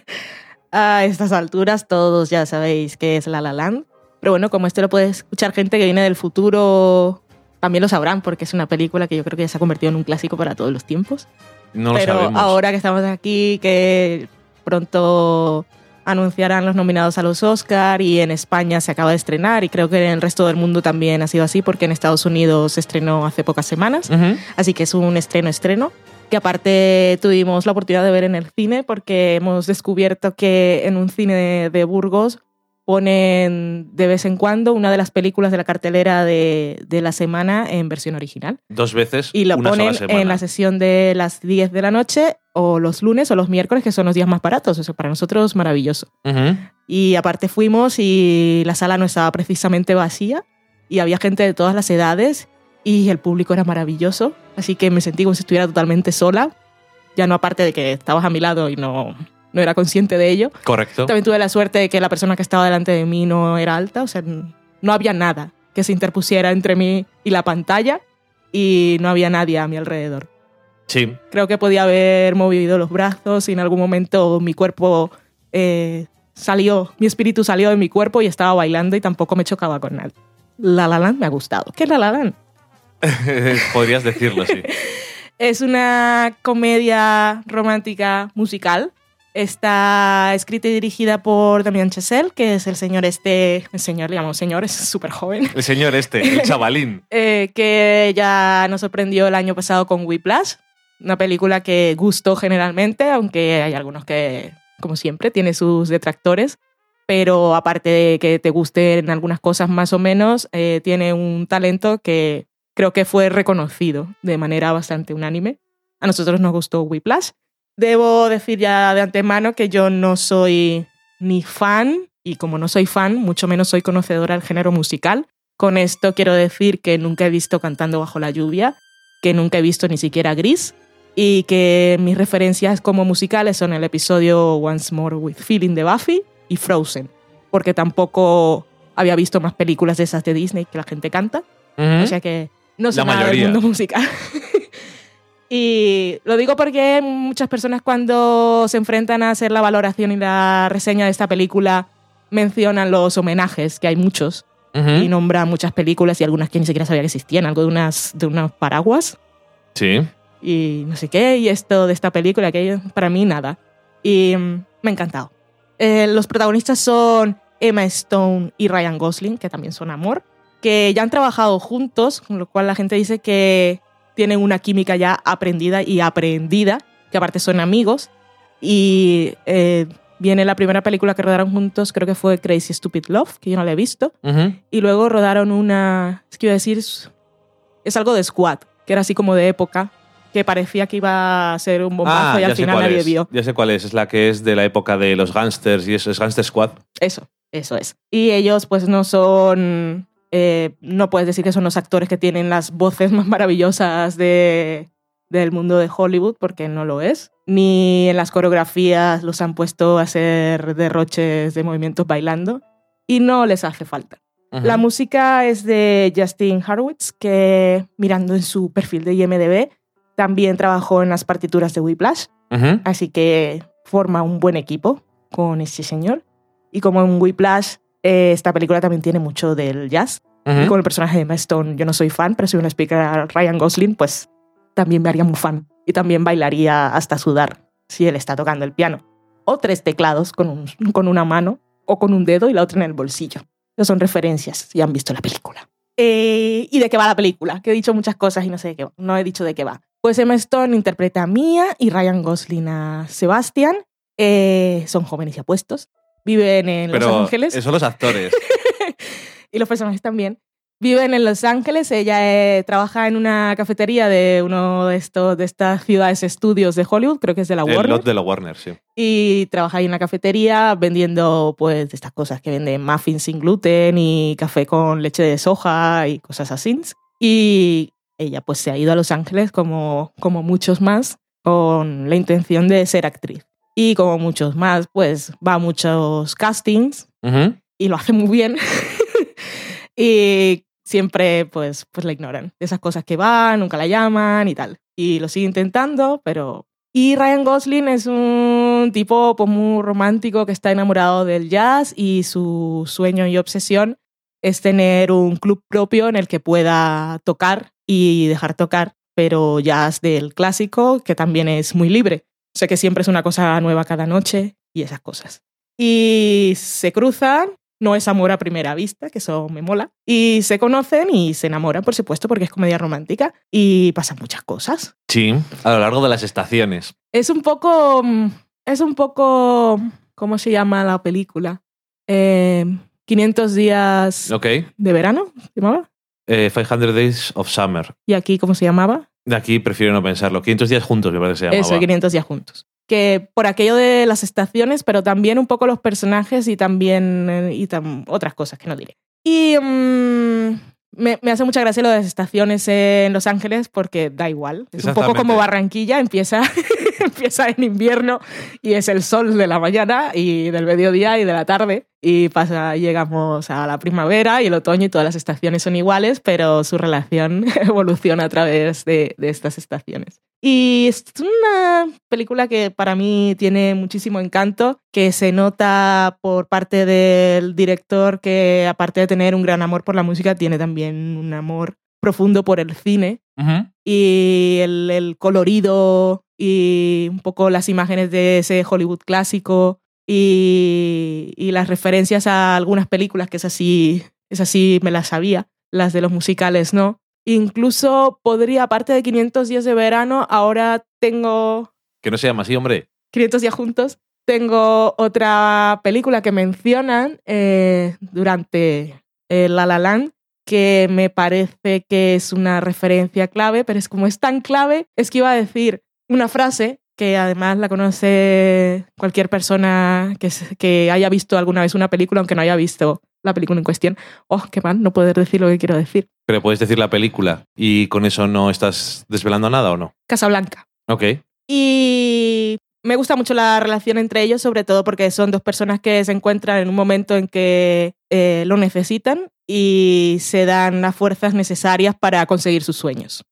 A estas alturas todos ya sabéis qué es La La Land. Pero bueno, como esto lo puede escuchar gente que viene del futuro, también lo sabrán porque es una película que yo creo que ya se ha convertido en un clásico para todos los tiempos. No lo Pero sabemos. ahora que estamos aquí, que pronto anunciarán los nominados a los Oscar y en España se acaba de estrenar y creo que en el resto del mundo también ha sido así porque en Estados Unidos se estrenó hace pocas semanas. Ujú. Así que es un estreno estreno que aparte tuvimos la oportunidad de ver en el cine porque hemos descubierto que en un cine de, de Burgos ponen de vez en cuando una de las películas de la cartelera de, de la semana en versión original. Dos veces. Y lo una sola ponen semana. en la sesión de las 10 de la noche o los lunes o los miércoles, que son los días más baratos. Eso para nosotros maravilloso. Ujú. Y aparte fuimos y la sala no estaba precisamente vacía y había gente de todas las edades y el público era maravilloso. Así que me sentí como si estuviera totalmente sola. Ya no aparte de que estabas a mi lado y no, no era consciente de ello. Correcto. También tuve la suerte de que la persona que estaba delante de mí no era alta, o sea, no había nada que se interpusiera entre mí y la pantalla y no había nadie a mi alrededor. Sí. Creo que podía haber movido los brazos y en algún momento mi cuerpo eh, salió, mi espíritu salió de mi cuerpo y estaba bailando y tampoco me chocaba con nadie. La La Land me ha gustado. ¿Qué es La La Land? Podrías decirlo, sí. Es una comedia romántica musical. Está escrita y dirigida por Damien Chazelle, que es el señor este, el señor, digamos, señor, es súper joven, El señor este, el chavalín. eh, que ya nos sorprendió el año pasado con Whiplash, una película que gustó generalmente, aunque hay algunos que, como siempre, tiene sus detractores. Pero aparte de que te gusten algunas cosas más o menos, eh, tiene un talento que creo que fue reconocido de manera bastante unánime. A nosotros nos gustó Whiplash. Debo decir ya de antemano que yo no soy ni fan, y como no soy fan, mucho menos soy conocedora del género musical. Con esto quiero decir que nunca he visto Cantando bajo la lluvia, que nunca he visto ni siquiera Gris, y que mis referencias como musicales son el episodio Once More with Feeling de Buffy y Frozen, porque tampoco había visto más películas de esas de Disney que la gente canta. Ujú. O sea que no sé La nada mayoría. del mundo musical. y lo digo porque muchas personas cuando se enfrentan a hacer la valoración y la reseña de esta película mencionan los homenajes, que hay muchos, Ujú. y nombran muchas películas y algunas que ni siquiera sabía que existían, algo de unas de unos paraguas Sí. y no sé qué, y esto de esta película, que para mí nada. Y mm, me ha encantado. Eh, los protagonistas son Emma Stone y Ryan Gosling, que también son amor, que ya han trabajado juntos, con lo cual la gente dice que tienen una química ya aprendida y aprendida, que aparte son amigos. Y eh, viene la primera película que rodaron juntos, creo que fue Crazy Stupid Love, que yo no la he visto. Ujú. Y luego rodaron una, es que iba a decir, es, algo de Squad, que era así como de época, que parecía que iba a ser un bombazo Ah, y al final nadie es. vio. Ya sé cuál es. Es la que es de la época de los gangsters y eso es Gangster Squad. Eso, eso es. Y ellos pues no son, eh, no puedes decir que son los actores que tienen las voces más maravillosas de, del mundo de Hollywood, porque no lo es. Ni en las coreografías los han puesto a hacer derroches de movimientos bailando. Y no les hace falta. La música es de Justin Harwitz, que mirando en su perfil de IMDb, también trabajó en las partituras de Whiplash. Así que forma un buen equipo con este señor. Y como en Whiplash, eh, esta película también tiene mucho del jazz. Y con el personaje de Emma Stone, yo no soy fan, pero soy una speaker Ryan Gosling, pues también me haría muy fan. Y también bailaría hasta sudar si él está tocando el piano. O tres teclados con, un- con una mano o con un dedo y la otra en el bolsillo. Esas son referencias si han visto la película. Eh, ¿Y de qué va la película? Que he dicho muchas cosas y no sé de qué va. No he dicho de qué va. Pues Emma Stone interpreta a Mia y Ryan Gosling a Sebastian. Eh, son jóvenes y apuestos. Viven en Los Ángeles. esos son los actores. y los personajes también. Viven en Los Ángeles, ella eh, trabaja en una cafetería de uno de, estos, de estas ciudades estudios de Hollywood, creo que es de la el Warner, lot de la Warner, sí. y trabaja ahí en la cafetería vendiendo pues estas cosas que venden muffins sin gluten y café con leche de soja y cosas así. Y ella pues se ha ido a Los Ángeles como, como muchos más con la intención de ser actriz. Y como muchos más, pues va a muchos castings y lo hace muy bien. y siempre pues, pues la ignoran. Esas cosas que van, nunca la llaman y tal. Y lo sigue intentando, pero... Y Ryan Gosling es un tipo pues, muy romántico que está enamorado del jazz y su sueño y obsesión es tener un club propio en el que pueda tocar y dejar tocar, pero jazz del clásico, que también es muy libre. O sea que siempre es una cosa nueva cada noche y esas cosas. Y se cruzan, no es amor a primera vista, que eso me mola, y se conocen y se enamoran, por supuesto, porque es comedia romántica y pasan muchas cosas. Sí, a lo largo de las estaciones. Es un poco, mm, es un poco, ¿cómo se llama la película? Eh, 500 días Ok. de verano, ¿se llamaba? Eh, 500 Days of Summer. Y aquí, ¿cómo se llamaba? De aquí prefiero no pensarlo. 500 días juntos, me parece que se llamaba. Eso, 500 días juntos. Que por aquello de las estaciones, pero también un poco los personajes y también eh, y tam- otras cosas que no diré. Y mm, me, me hace mucha gracia lo de las estaciones en Los Ángeles porque da igual. Es un poco como Barranquilla, empieza, empieza en invierno y es el sol de la mañana y del mediodía y de la tarde. Y pasa, llegamos a la primavera y el otoño y todas las estaciones son iguales, pero su relación evoluciona a través de, de estas estaciones. Y es una película que para mí tiene muchísimo encanto, que se nota por parte del director que aparte de tener un gran amor por la música, tiene también un amor profundo por el cine y el, el colorido y un poco las imágenes de ese Hollywood clásico y, y las referencias a algunas películas que es así, es así me las sabía, las de los musicales no. Incluso podría, aparte de 500 días de verano, ahora tengo Que no se llama así, hombre. 500 días juntos. Tengo otra película que mencionan eh, durante eh, La La Land que me parece que es una referencia clave, pero es como es tan clave, es que iba a decir una frase que además la conoce cualquier persona que, que haya visto alguna vez una película, aunque no haya visto la película en cuestión. Oh, qué mal, no poder decir lo que quiero decir. Pero puedes decir la película y con eso no estás desvelando nada o no. Casablanca. Ok. Y me gusta mucho la relación entre ellos, sobre todo porque son dos personas que se encuentran en un momento en que eh, lo necesitan y se dan las fuerzas necesarias para conseguir sus sueños,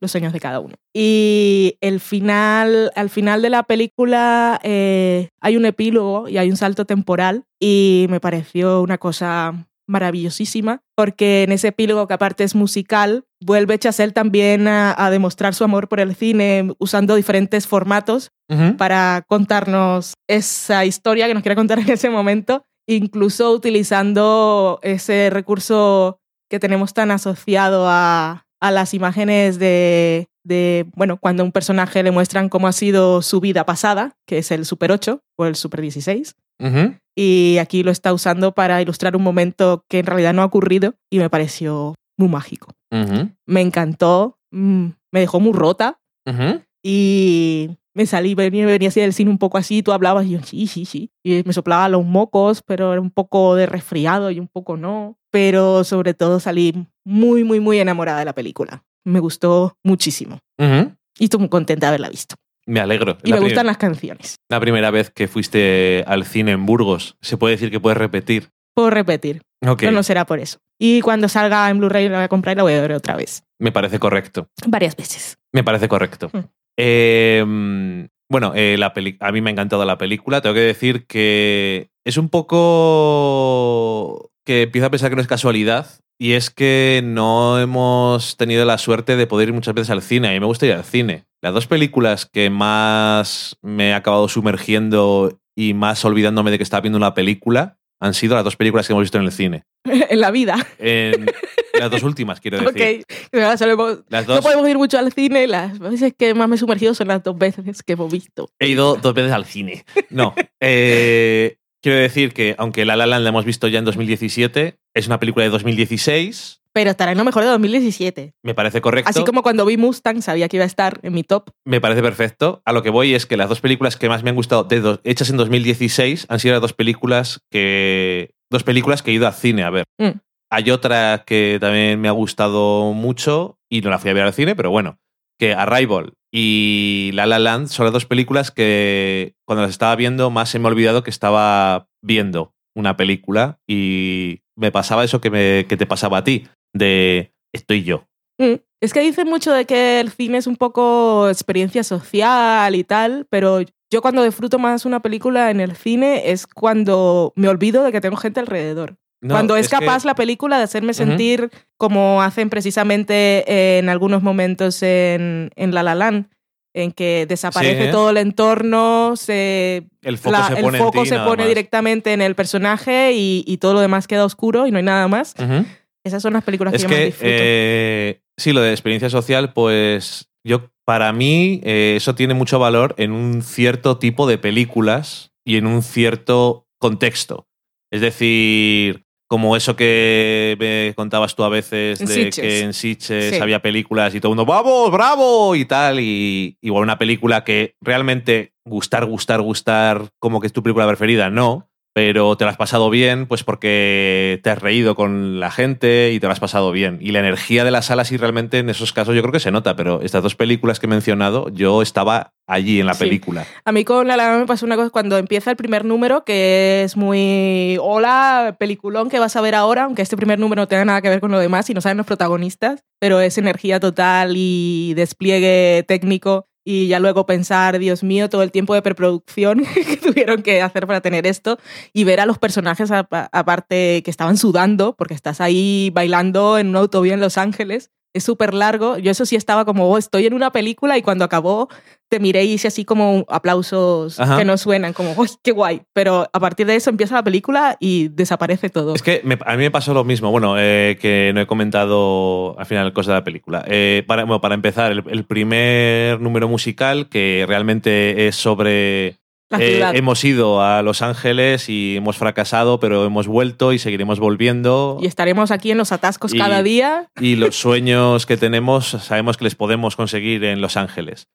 los sueños de cada uno. Y el final, al final de la película eh, hay un epílogo y hay un salto temporal y me pareció una cosa maravillosísima porque en ese epílogo que aparte es musical vuelve Chazelle también a, a demostrar su amor por el cine usando diferentes formatos para contarnos esa historia que nos quiere contar en ese momento, incluso utilizando ese recurso que tenemos tan asociado a, a las imágenes de, de, bueno, cuando a un personaje le muestran cómo ha sido su vida pasada, que es el Super 8 o el Super 16. Y aquí lo está usando para ilustrar un momento que en realidad no ha ocurrido y me pareció muy mágico. Me encantó, mm, me dejó muy rota y me salí, venía, venía así del cine un poco así, tú hablabas y yo, sí, sí, sí. Y me soplaba los mocos, pero era un poco de resfriado y un poco no. Pero sobre todo salí muy, muy, muy enamorada de la película. Me gustó muchísimo. Y estoy muy contenta de haberla visto. Me alegro. Y La me gustan las canciones. La primera vez que fuiste al cine en Burgos. Se puede decir que puedes repetir. Puedo repetir, Ok. pero no será por eso. Y cuando salga en Blu-ray la voy a comprar y la voy a ver otra vez. Me parece correcto. Varias veces. Me parece correcto. Mm. Eh, mm, bueno, eh, la peli- a mí me ha encantado la película. Tengo que decir que es un poco que empiezo a pensar que no es casualidad. Y es que no hemos tenido la suerte de poder ir muchas veces al cine. A mí me gusta ir al cine. Las dos películas que más me he acabado sumergiendo y más olvidándome de que estaba viendo una película han sido las dos películas que hemos visto en el cine. en la vida. En las dos últimas, quiero decir. Ok. Sabemos- Las No dos. podemos ir mucho al cine. Las veces que más me he sumergido son las dos veces que hemos visto. He ido dos veces al cine. No. eh, quiero decir que, aunque La La Land la hemos visto ya en 2017, es una película de 2016. Pero estará en lo mejor de 2017. Me parece correcto. Así como cuando vi Mustang sabía que iba a estar en mi top. Me parece perfecto. A lo que voy es que las dos películas que más me han gustado, de dos- hechas en 2016, han sido las dos películas que. Dos películas que he ido al cine a ver. Mm. Hay otra que también me ha gustado mucho y no la fui a ver al cine, pero bueno, que Arrival y La La Land son las dos películas que cuando las estaba viendo más se me ha olvidado que estaba viendo una película y me pasaba eso que, me, que te pasaba a ti, de estoy yo. Mm. Es que dicen mucho de que el cine es un poco experiencia social y tal, pero yo cuando disfruto más una película en el cine es cuando me olvido de que tengo gente alrededor. No, cuando es, capaz la película de hacerme sentir como hacen precisamente en algunos momentos en, en La La Land, en que desaparece Sí. todo el entorno, se, el foco la- se pone en foco ti, se nada pone más. directamente en el personaje y, y todo lo demás queda oscuro y no hay nada más. Esas son las películas Es que yo más disfruto. eh, sí, lo de experiencia social, pues yo, para mí, eh, eso tiene mucho valor en un cierto tipo de películas y en un cierto contexto. Es decir, como eso que me contabas tú a veces En de Sitges. que en Sitges Sí. había películas y todo el mundo, ¡vamos, bravo! y tal. Y igual una película que realmente gustar, gustar, gustar, como que es tu película preferida, no. Pero te la has pasado bien, pues porque te has reído con la gente y te la has pasado bien. Y la energía de la sala, sí, realmente en esos casos yo creo que se nota. Pero estas dos películas que he mencionado, yo estaba allí en la Sí. película. A mí con La La Land me pasó una cosa cuando empieza el primer número que es muy hola, peliculón que vas a ver ahora, aunque este primer número no tenga nada que ver con lo demás y no saben los protagonistas, pero es energía total y despliegue técnico y ya luego pensar, Dios mío, todo el tiempo de preproducción que tuvieron que hacer para tener esto y ver a los personajes aparte que estaban sudando porque estás ahí bailando en un autovía en Los Ángeles. Es súper largo. Yo eso sí estaba como, oh, estoy en una película y cuando acabó te miré y hice así como aplausos Ajá. que no suenan, como, ¡ay, qué guay! Pero a partir de eso empieza la película y desaparece todo. Es que me- a mí me pasó lo mismo, bueno, eh, que no he comentado al final cosas de la película. Eh, para, bueno, para empezar, el, el primer número musical que realmente es sobre... eh, hemos ido a Los Ángeles y hemos fracasado, pero hemos vuelto y seguiremos volviendo. y estaremos aquí en los atascos Y- cada día. y los sueños que tenemos sabemos que les podemos conseguir en Los Ángeles.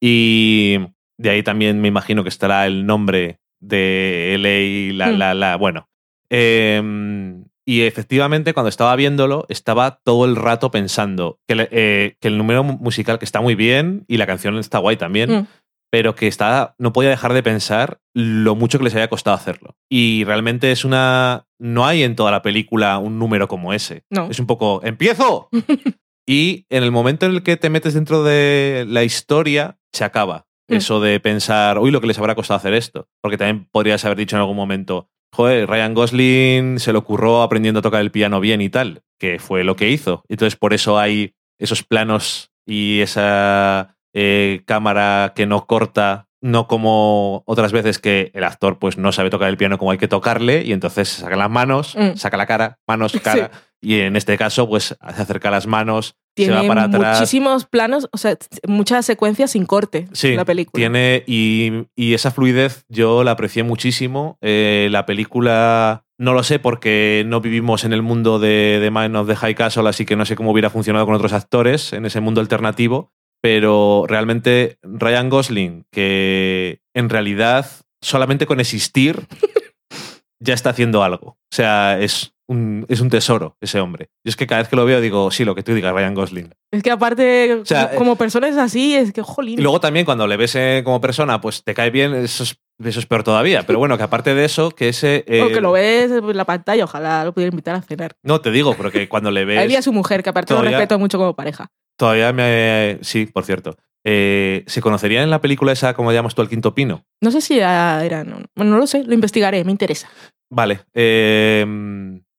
Y de ahí también me imagino que estará el nombre de LA, la, Hmm. la, la. Bueno. Em, y efectivamente, cuando estaba viéndolo, estaba todo el rato pensando que, eh, que el número mu- musical que está muy bien y la canción está guay también, Mm. Pero que está, no podía dejar de pensar lo mucho que les había costado hacerlo. Y realmente es una. No hay en toda la película un número como ese. No. Es un poco. ¡Empiezo! y en el momento en el que te metes dentro de la historia, se acaba. Mm. Eso de pensar, uy, lo que les habrá costado hacer esto. Porque también podrías haber dicho en algún momento, joder, Ryan Gosling se le ocurrió aprendiendo a tocar el piano bien y tal, que fue lo que hizo. Entonces, por eso hay esos planos y esa eh, cámara que no corta, no como otras veces que el actor pues no sabe tocar el piano como hay que tocarle y entonces saca las manos, Mm. saca la cara, manos, cara, y en este caso pues se acerca las manos tiene va para atrás. muchísimos planos, o sea, muchas secuencias sin corte Sí, la película. Tiene, y, y esa fluidez yo la aprecié muchísimo. Eh, la película no lo sé porque no vivimos en el mundo de, de Man of the High Castle, así que no sé cómo hubiera funcionado con otros actores en ese mundo alternativo. Pero realmente Ryan Gosling, que en realidad solamente con existir ya está haciendo algo. O sea, es un, es un tesoro ese hombre. Y es que cada vez que lo veo digo, sí, lo que tú digas, Ryan Gosling. Es que aparte, sea, como persona es así, es que jolín. Y luego también cuando le ves eh, como persona, pues te cae bien, eso es, eso es peor todavía. Pero bueno, que aparte de eso, que ese... eh, O que lo ves en la pantalla, ojalá lo pudiera invitar a cenar. No, te digo, pero que cuando le ves... su mujer, que aparte todavía- lo respeto mucho como pareja. Todavía me... Sí, por cierto. Eh, ¿Se conocería en la película esa, como llamas tú, el quinto pino? No sé si era, era- no, bueno, no lo sé, lo investigaré, me interesa. Vale. eh,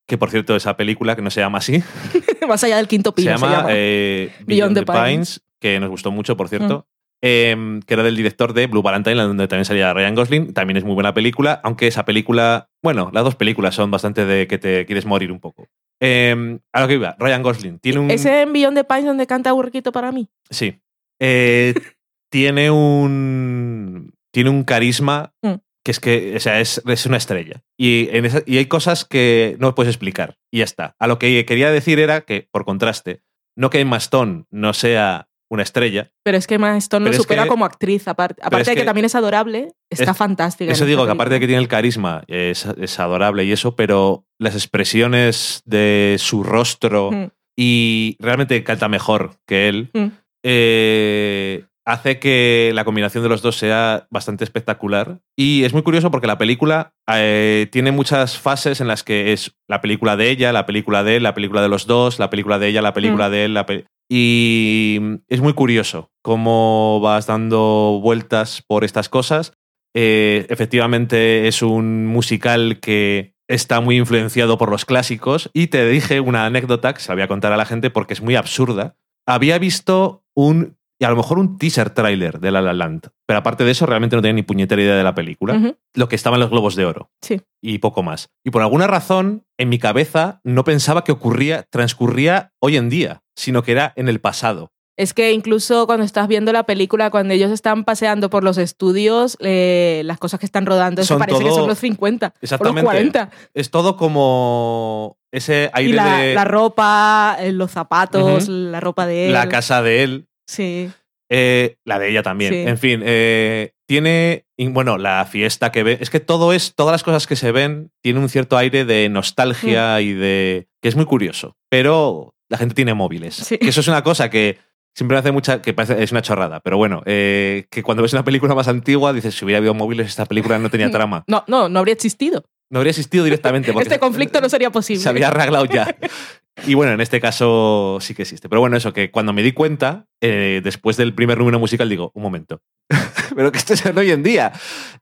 que por cierto, esa película, que no se llama así, Más allá del quinto se pino, llama, eh, Beyond the Pines, que nos gustó mucho, por cierto. eh, que era del director de Blue Valentine, donde también salía Ryan Gosling. También es muy buena película, aunque esa película, bueno, las dos películas son bastante de que te quieres morir un poco. Eh, a lo que iba, Ryan Gosling tiene un. Ese en Beyond the Pines donde canta Burriquito para mí. Sí. Eh, tiene un. Tiene un carisma Mm. Que es que, o sea, es, es una estrella. Y, en esa- y hay cosas que no puedes explicar. Y ya está. A lo que quería decir era que, por contraste, no que Emma Stone no sea una estrella. Pero es que Emma Stone lo supera que- como actriz. Aparte, de que, que- también es adorable, está es- fantástica. Eso digo, que aparte de que tiene el carisma, es, es adorable y eso, pero las expresiones de su rostro Mm. y realmente canta mejor que él, Mm. eh, hace que la combinación de los dos sea bastante espectacular. Y es muy curioso porque la película eh, tiene muchas fases en las que es la película de ella, la película de él, la película de los dos, la película de ella, la película de él. La pe- y es muy curioso cómo vas dando vueltas por estas cosas. Eh, efectivamente es un musical que está muy influenciado por los clásicos y te dije una anécdota que se la voy a contar a la gente porque es muy absurda. Había visto un, y a lo mejor un teaser trailer de La La Land, pero aparte de eso realmente no tenía ni puñetera idea de la película. Lo que estaba en los Globos de Oro Sí. y poco más. Y por alguna razón, en mi cabeza no pensaba que ocurría, transcurría hoy en día, sino que era en el pasado. Es que incluso cuando estás viendo la película, cuando ellos están paseando por los estudios, eh, las cosas que están rodando, eso parece que son los 50 o los Exactamente. 40. Es todo como ese aire Y la, de la ropa, eh, los zapatos, la ropa de él. la casa de él. Sí. Eh, la de ella también. Sí. En fin, eh, tiene. Bueno, la fiesta que ve. Es que todo es. Todas las cosas que se ven tienen un cierto aire de nostalgia Mm. y de. que es muy curioso. Pero la gente tiene móviles. Sí. Que eso es una cosa que siempre me hace mucha. que parece, es una chorrada. Pero bueno, eh, que cuando ves una película más antigua dices, si hubiera habido móviles, esta película no tenía trama. No, no, no habría existido. No habría existido directamente. Porque Este conflicto no sería posible. se había arreglado ya. Y bueno, en este caso sí que existe. Pero bueno, eso, que cuando me di cuenta, eh, después del primer número musical, digo, un momento. pero que esto es hoy en día.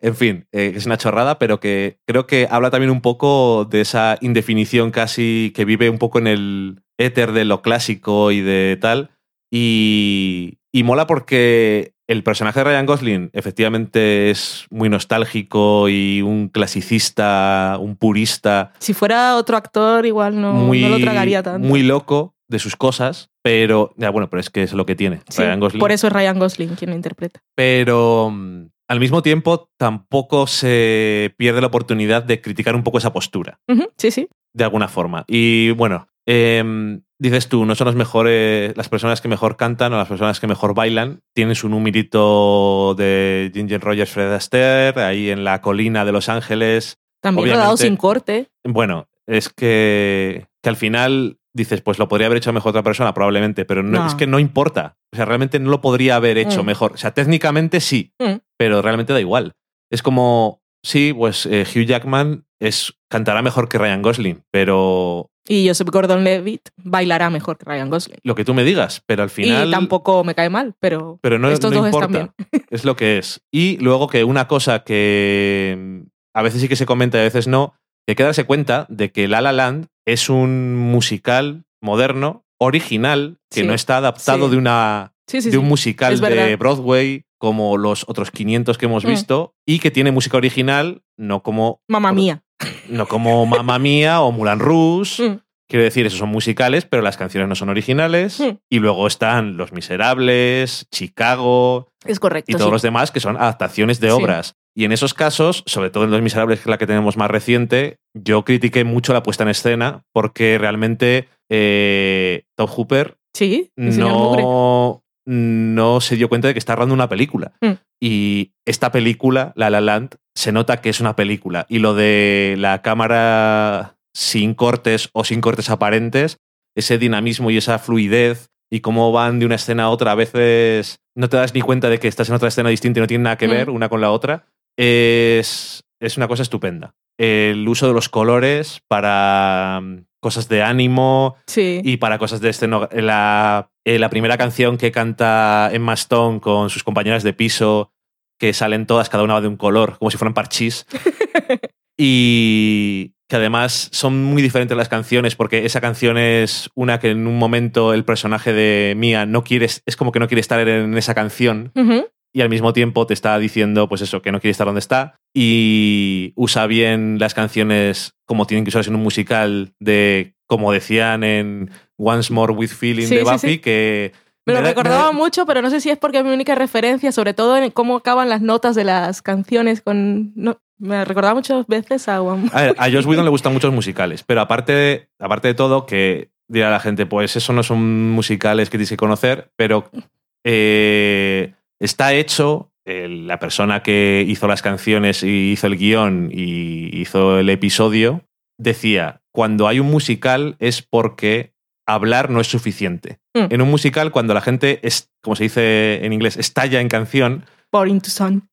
En fin, eh, es una chorrada, pero que creo que habla también un poco de esa indefinición casi que vive un poco en el éter de lo clásico y de tal. Y, y mola porque el personaje de Ryan Gosling efectivamente es muy nostálgico y un clasicista, un purista Si fuera otro actor, igual no, muy, no lo tragaría tanto. muy loco de sus cosas, pero ya bueno, pero es que es lo que tiene Sí, Ryan Gosling. Por eso es Ryan Gosling quien lo interpreta. Pero mm, al mismo tiempo tampoco se pierde la oportunidad de criticar un poco esa postura, Sí, sí. de alguna forma. Y bueno, em, dices tú, no son los mejores, las personas que mejor cantan o las personas que mejor bailan. Tienen su numerito de Ginger Rogers, Fred Astaire, ahí en la colina de Los Ángeles. También Obviamente- rodado sin corte. Bueno, es que, que al final dices, pues lo podría haber hecho mejor otra persona, probablemente, pero no, No. es que no importa. O sea, realmente no lo podría haber hecho Mm. mejor. O sea, técnicamente sí, Mm. pero realmente da igual. Es como, sí, pues eh, Hugh Jackman es, cantará mejor que Ryan Gosling, pero Y Joseph Gordon-Levitt bailará mejor que Ryan Gosling. lo que tú me digas, pero al final... Y tampoco me cae mal, pero, pero no, estos no dos importa. están bien. Es lo que es. Y luego que una cosa que mm, a veces sí que se comenta y a veces no, que hay que darse cuenta de que La La Land es un musical moderno, original, que Sí, no está adaptado sí. de, una, Sí, de un musical de. Broadway como los otros 500 que hemos Mm. visto y que tiene música original, no como, Mamma mía. No como Mamma Mía o Mulan Rouge Mm. Quiero decir, esos son musicales, pero las canciones no son originales. Hmm. Y luego están Los Miserables, Chicago Es correcto. y todos sí. los demás que son adaptaciones de Sí. obras. Y en esos casos, sobre todo en Los Miserables, que es la que tenemos más reciente, yo critiqué mucho la puesta en escena porque realmente eh, Tom Hooper Sí, no, no se dio cuenta de que está rodando una película. Mm. Y esta película, La La Land, se nota que es una película. Y lo de la cámara sin cortes o sin cortes aparentes, ese dinamismo y esa fluidez y cómo van de una escena a otra, a veces no te das ni cuenta de que estás en otra escena distinta y no tiene nada que Mm. ver una con la otra, es, es una cosa estupenda. El uso de los colores para mm, cosas de ánimo, Sí. y para cosas de esceno. La, eh, la primera canción que canta Emma Stone con sus compañeras de piso, que salen todas, cada una de un color, como si fueran parchís. y que además son muy diferentes las canciones, porque esa canción es una que en un momento el personaje de Mia no quiere, es como que no quiere estar en esa canción. Y al mismo tiempo te está diciendo, pues eso, que no quiere estar donde está. Y usa bien las canciones como tienen que usarse en un musical, de como decían en Once More with Feeling Sí, de Buffy, sí. que. Me lo da- recordaba da- mucho, pero no sé si es porque es mi única referencia, sobre todo en cómo acaban las notas de las canciones. con no, Me recordaba muchas veces a One A, ver, a Josh Whedon le gustan muchos musicales, pero aparte de, aparte de todo, que dirá la gente, pues eso no son musicales que tienes que conocer, pero eh, está hecho, la persona que hizo las canciones y hizo el guion y hizo el episodio, decía, cuando hay un musical es porque hablar no es suficiente. Mm. En un musical, cuando la gente, es, como se dice en inglés, estalla en canción, Pouring to Sun.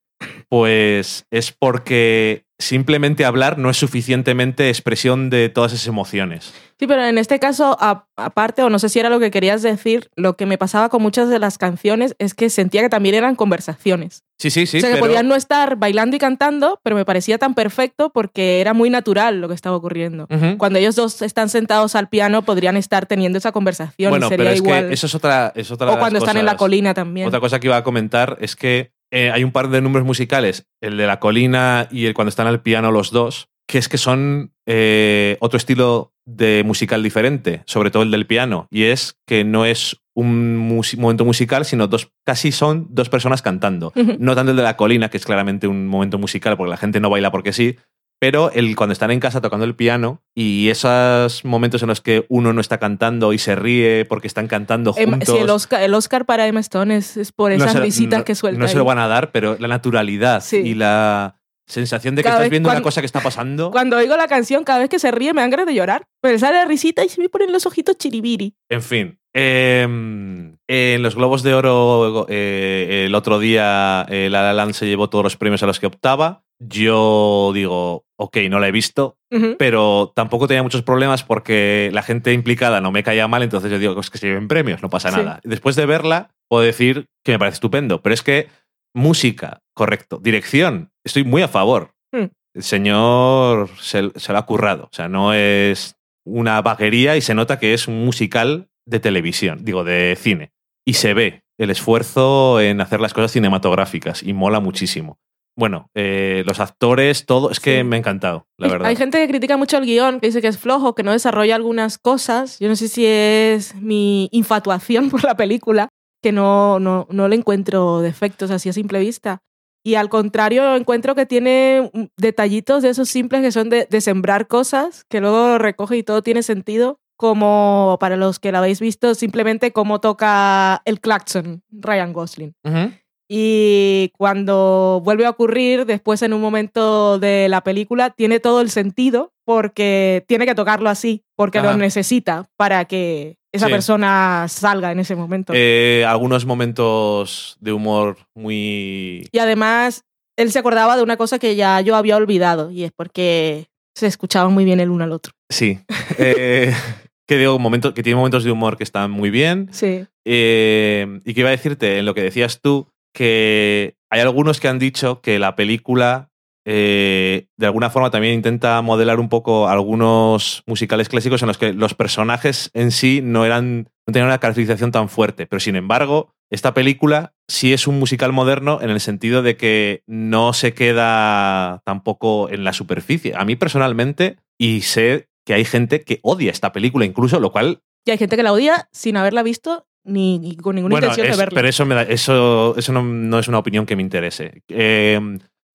Pues es porque simplemente hablar no es suficientemente expresión de todas esas emociones. Sí, pero en este caso, aparte, o no sé si era lo que querías decir, lo que me pasaba con muchas de las canciones es que sentía que también eran conversaciones. Sí, sí, sí. o sea, que pero- podían no estar bailando y cantando, pero me parecía tan perfecto porque era muy natural lo que estaba ocurriendo. Cuando ellos dos están sentados al piano, podrían estar teniendo esa conversación Bueno, y sería pero es igual. que eso es otra, es otra o cuando están en la colina también. Otra cosa que iba a comentar es que eh, hay un par de números musicales, el de la colina y el cuando están al piano los dos, que es que son eh, otro estilo de musical diferente, sobre todo el del piano, y es que no es un momento musical, sino dos, casi son dos personas cantando. No tanto el de la colina, que es claramente un momento musical, porque la gente no baila porque sí, pero el, cuando están en casa tocando el piano y esos momentos en los que uno no está cantando y se ríe porque están cantando Em, juntos. sí, el Oscar, el Oscar para Emma Stone es, es por esas se- risitas no- que suelta. No se ahí. lo van a dar, pero la naturalidad Sí. y la sensación de que Cada estás viendo una cuando- cosa que está pasando. Cuando oigo la canción, cada vez que se ríe me dan ganas de llorar. Pero sale la risita y se me ponen los ojitos chiribiri. En fin. em, en los Globos de Oro, eh, el otro día, eh, La La Land se llevó todos los premios a los que optaba. Yo digo, ok, no la he visto, pero tampoco tenía muchos problemas porque la gente implicada no me caía mal, entonces yo digo, es que se lleven premios, no pasa Sí. nada. Después de verla, puedo decir que me parece estupendo, pero es que música, correcto, dirección, estoy muy a favor. Hmm. El señor se, se lo ha currado, o sea, no es una vaguería y se nota que es un musical de televisión, digo, de cine. Y se ve el esfuerzo en hacer las cosas cinematográficas y mola muchísimo. Bueno, eh, los actores, todo, es que Sí. me ha encantado, la verdad. Hay gente que critica mucho el guion, que dice que es flojo, que no desarrolla algunas cosas. Yo no sé si es mi infatuación por la película, que no, no, no le encuentro defectos así a simple vista. Y al contrario, encuentro que tiene mm, detallitos de esos simples que son de, de sembrar cosas, que luego recoge y todo tiene sentido. Como para los que la habéis visto, simplemente cómo toca el claxon Ryan Gosling. Ujú. Y cuando vuelve a ocurrir, después en un momento de la película, tiene todo el sentido porque tiene que tocarlo así, porque Ajá. lo necesita para que esa Sí. persona salga en ese momento. Eh, algunos momentos de humor muy... y además, él se acordaba de una cosa que ya yo había olvidado, y es porque se escuchaban muy bien el uno al otro. Sí. Eh, que, digo, momentos, que tiene momentos de humor que están muy bien. Sí. Eh, y que iba a decirte, en lo que decías tú, que hay algunos que han dicho que la película eh, de alguna forma también intenta modelar un poco algunos musicales clásicos en los que los personajes en sí no eran no tenían una caracterización tan fuerte, pero sin embargo, esta película sí es un musical moderno en el sentido de que no se queda tampoco en la superficie. A mí personalmente, y sé que hay gente que odia esta película incluso, lo cual... Y hay gente que la odia sin haberla visto ni, ni con ninguna Bueno, intención es- de verla. pero eso, me da- eso, eso no, no es una opinión que me interese. Eh,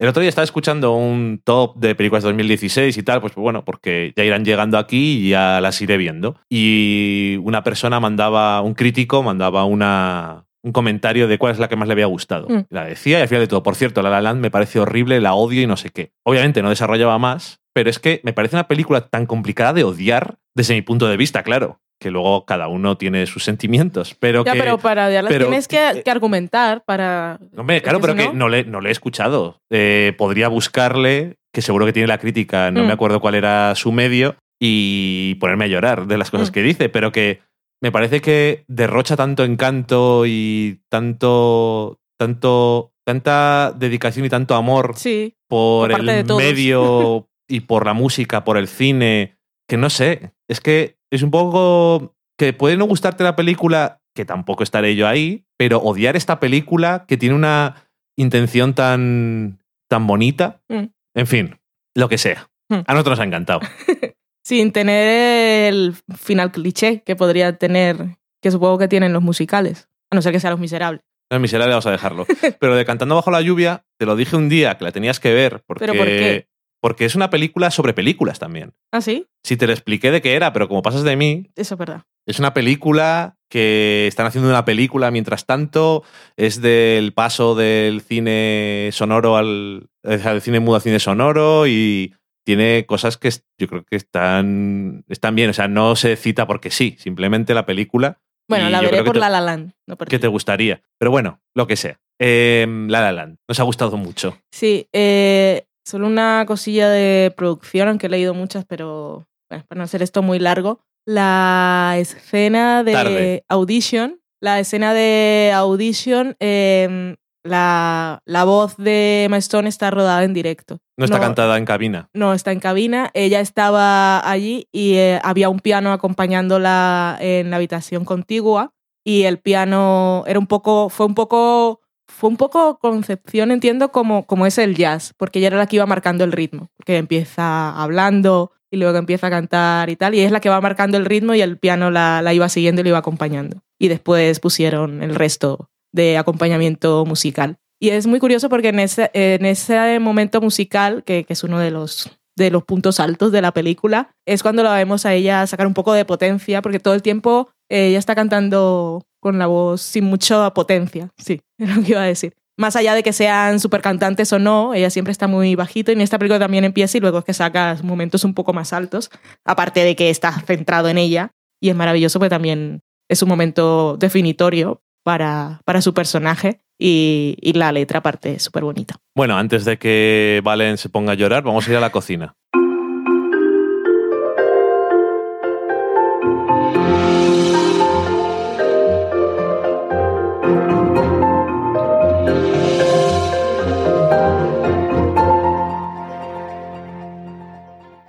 el otro día estaba escuchando un top de películas de 2016 y tal, pues bueno, porque ya irán llegando aquí y ya las iré viendo. Y una persona mandaba, un crítico mandaba una, un comentario de cuál es la que más le había gustado. Mm. La decía y al final de todo, por cierto, La La Land me parece horrible, la odio y no sé qué. Obviamente no desarrollaba más, pero es que me parece una película tan complicada de odiar desde mi punto de vista, claro. Que luego cada uno tiene sus sentimientos, pero ya, que... pero para odiarla pero- tienes que, que argumentar para... Hombre, claro, pero si que no- no le, no le he escuchado. Eh, podría buscarle, que seguro que tiene la crítica, no Mm. me acuerdo cuál era su medio, y ponerme a llorar de las cosas Mm. que dice, pero que me parece que derrocha tanto encanto y tanto, tanto, tanta dedicación y tanto amor Sí, por el medio y por la música, por el cine, que no sé, es que es un poco que puede no gustarte la película, que tampoco estaré yo ahí, pero odiar esta película que tiene una intención tan, tan bonita, Mm. en fin, lo que sea. Mm. A nosotros nos ha encantado. sin tener el final cliché que podría tener, que supongo que tienen los musicales. A no ser que sean los miserables. No es miserable, vamos a dejarlo. Pero de Cantando bajo la lluvia, te lo dije un día que la tenías que ver, porque, ¿Pero por qué? Porque es una película sobre películas también. ¿Ah, sí? Si te lo expliqué de qué era, pero como pasas de mí, Eso es verdad. Es una película que están haciendo una película mientras tanto. Es del paso del cine sonoro al, sea, del cine mudo al cine sonoro y tiene cosas que yo creo que están, están bien. O sea, no se cita porque sí, simplemente la película Bueno, la veré por te- La La Land. No por que ti. te gustaría. Pero bueno, lo que sea. Eh, la La Land. Nos ha gustado mucho. Sí, eh, solo una cosilla de producción, aunque he leído muchas, pero bueno, para no hacer esto muy largo. La escena de Tarde. Audition, la escena de Audition, eh, la, la voz de Emma Stone está rodada en directo. No está cantada en cabina. No, está en cabina. Ella estaba allí y eh, había un piano acompañándola en la habitación contigua y el piano era un poco, fue un poco, fue un poco concepción, entiendo, como, como es el jazz, porque ella era la que iba marcando el ritmo, que empieza hablando y luego empieza a cantar y tal, y es la que va marcando el ritmo y el piano la, la iba siguiendo y la iba acompañando. Y después pusieron el resto de acompañamiento musical. Y es muy curioso porque en ese, en ese momento musical, que, que es uno de los, de los puntos altos de la película, es cuando la vemos a ella sacar un poco de potencia, porque todo el tiempo eh, ella está cantando con la voz sin mucha potencia. Sí, es lo que iba a decir. Más allá de que sean super cantantes o no, ella siempre está muy bajito y en esta película también empieza y luego es que saca momentos un poco más altos, aparte de que está centrado en ella y es maravilloso porque también es un momento definitorio para, para su personaje y, y la letra aparte súper bonita. Bueno, antes de que Valen se ponga a llorar, vamos a ir a la cocina.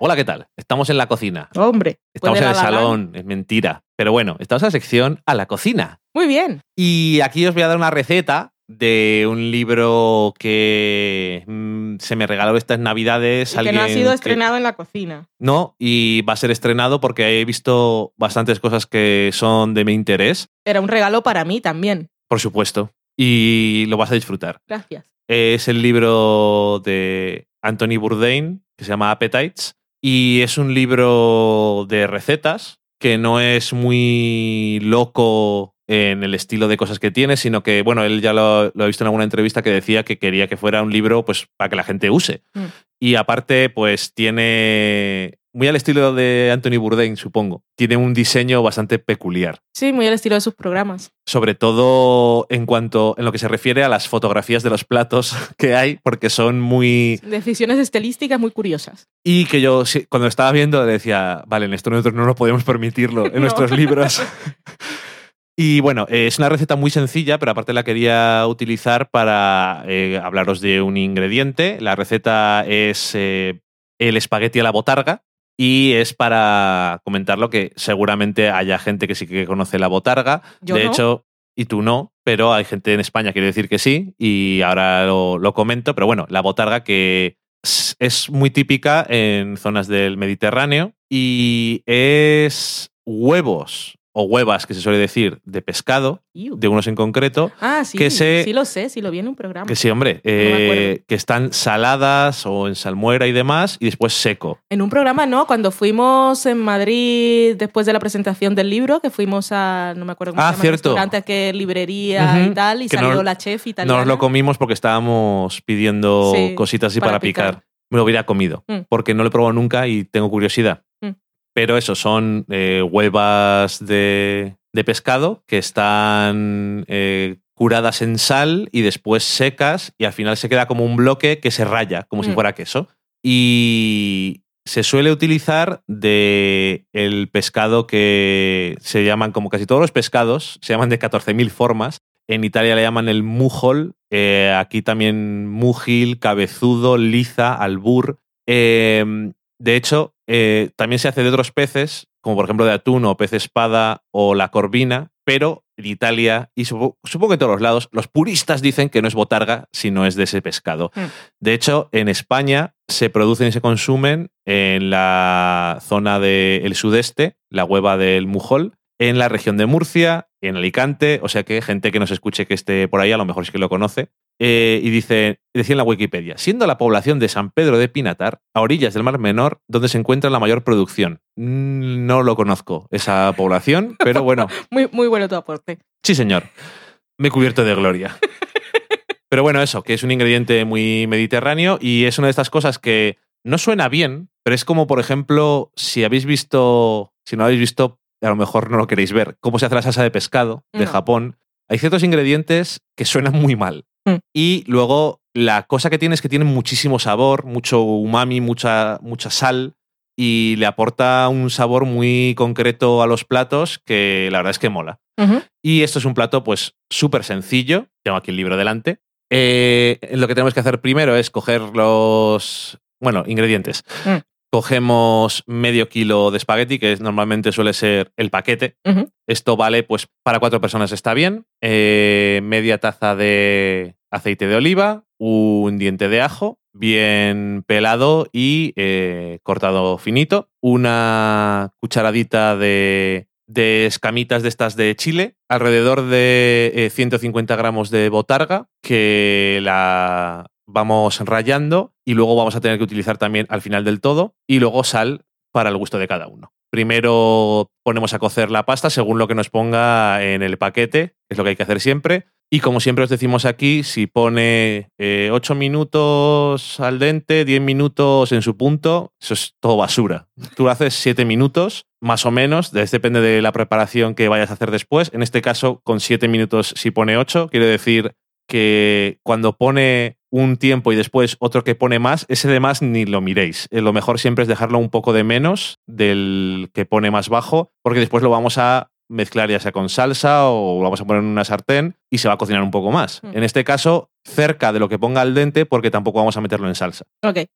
Hola, ¿qué tal? Estamos en la cocina. Hombre, Estamos en el salón, es mentira. Pero bueno, estamos en la sección a la cocina. Muy bien. Y aquí os voy a dar una receta de un libro que mm, se me regaló estas navidades. Y que no ha alguien sido que- estrenado en la cocina. No, y va a ser estrenado porque he visto bastantes cosas que son de mi interés, Era un regalo para mí también. por supuesto. Y lo vas a disfrutar. Gracias. Es el libro de Anthony Bourdain, que se llama Appetites, y es un libro de recetas que no es muy loco en el estilo de cosas que tiene, sino que, bueno, él ya lo, lo he visto en alguna entrevista que decía que quería que fuera un libro pues para que la gente use. Mm. Y aparte, pues tiene, muy al estilo de Anthony Bourdain, supongo, tiene un diseño bastante peculiar Sí, muy al estilo de sus programas. sobre todo en cuanto en lo que se refiere a las fotografías de los platos que hay, porque son muy Decisiones estilísticas muy curiosas. y que yo cuando estaba viendo decía, vale, en esto nosotros no nos podemos permitirlo en No. nuestros libros. Y bueno, eh, es una receta muy sencilla, pero aparte la quería utilizar para eh, hablaros de un ingrediente. La receta es eh, el espagueti a la botarga y es para comentarlo que seguramente haya gente que sí que conoce la botarga. Yo de no. hecho, y tú no, pero hay gente en España, quiero decir que sí, y ahora lo, lo comento. Pero bueno, la botarga que es- es muy típica en zonas del Mediterráneo y es huevos o huevas, que se suele decir, de pescado, de unos en concreto, Ah, sí, que se- sí lo sé, sí lo vi en un programa. que sí, hombre, eh, que están saladas o en salmuera y demás, y después seco. En un programa, no, cuando fuimos en Madrid después de la presentación del libro, que fuimos a, no me acuerdo cómo Ah, se llama, el cierto. restaurante, a qué librería Ujú, y tal, y que salió nos- la chef italiana. Nos lo comimos porque estábamos pidiendo Sí, cositas así para, para picar. picar. Me lo hubiera comido, Mm. porque no lo he probado nunca y tengo curiosidad. Pero eso, son eh, huevas de, de pescado que están eh, curadas en sal y después secas y al final se queda como un bloque que se raya, como si Mm. fuera queso. Y se suele utilizar de el pescado que se llaman, como casi todos los pescados, se llaman de 14.000 formas. En Italia le llaman el mujol, eh, aquí también mugil, cabezudo, liza, albur. Eh, de hecho, eh, también se hace de otros peces, como por ejemplo de atún o pez espada o la corvina, pero en Italia y supo- supongo que en todos los lados, los puristas dicen que no es botarga, sino es de ese pescado. Mm. De hecho, en España se producen y se consumen en la zona del sudeste, la hueva del mujol, en la región de Murcia, en Alicante, o sea que gente que nos escuche que esté por ahí, a lo mejor sí que lo conoce. Eh, y dice, decía en la Wikipedia, siendo la población de San Pedro de Pinatar, a orillas del Mar Menor, donde se encuentra la mayor producción. Mm, No lo conozco, esa población, pero bueno, Muy, muy bueno tu aporte. sí señor, me he cubierto de gloria. Pero bueno, eso, que es un ingrediente muy mediterráneo y es una de estas cosas que no suena bien, pero es como, por ejemplo, si habéis visto, si no habéis visto, a lo mejor no lo queréis ver, cómo se hace la salsa de pescado de No. Japón. Hay ciertos ingredientes que suenan muy mal. Mm. Y luego la cosa que tiene es que tiene muchísimo sabor, mucho umami, mucha, mucha sal y le aporta un sabor muy concreto a los platos que la verdad es que mola. Y esto es un plato, pues, súper sencillo. Tengo aquí el libro delante. Eh, lo que tenemos que hacer primero es coger los, bueno, ingredientes. Mm. Cogemos medio kilo de espagueti, que normalmente suele ser el paquete. Esto vale, pues, para cuatro personas está bien. Eh, media taza de aceite de oliva, un diente de ajo, bien pelado y eh, cortado finito, una cucharadita de, de escamitas de estas de chile, alrededor de eh, 150 gramos de botarga, que la vamos rayando y luego vamos a tener que utilizar también al final del todo, y luego sal para el gusto de cada uno. Primero ponemos a cocer la pasta según lo que nos ponga en el paquete, es lo que hay que hacer siempre. Y como siempre os decimos aquí, si pone 8 minutos al dente, 10 minutos en su punto, eso es todo basura. Tú haces 7 minutos, más o menos, depende de la preparación que vayas a hacer después. En este caso, con 7 minutos si pone 8, quiere decir que cuando pone un tiempo y después otro que pone más, ese de más ni lo miréis. Eh, Lo mejor siempre es dejarlo un poco de menos del que pone más bajo, porque después lo vamos a mezclar ya sea con salsa o lo vamos a poner en una sartén y se va a cocinar un poco más. Mm. En este caso, cerca de lo que ponga al dente, porque tampoco vamos a meterlo en salsa.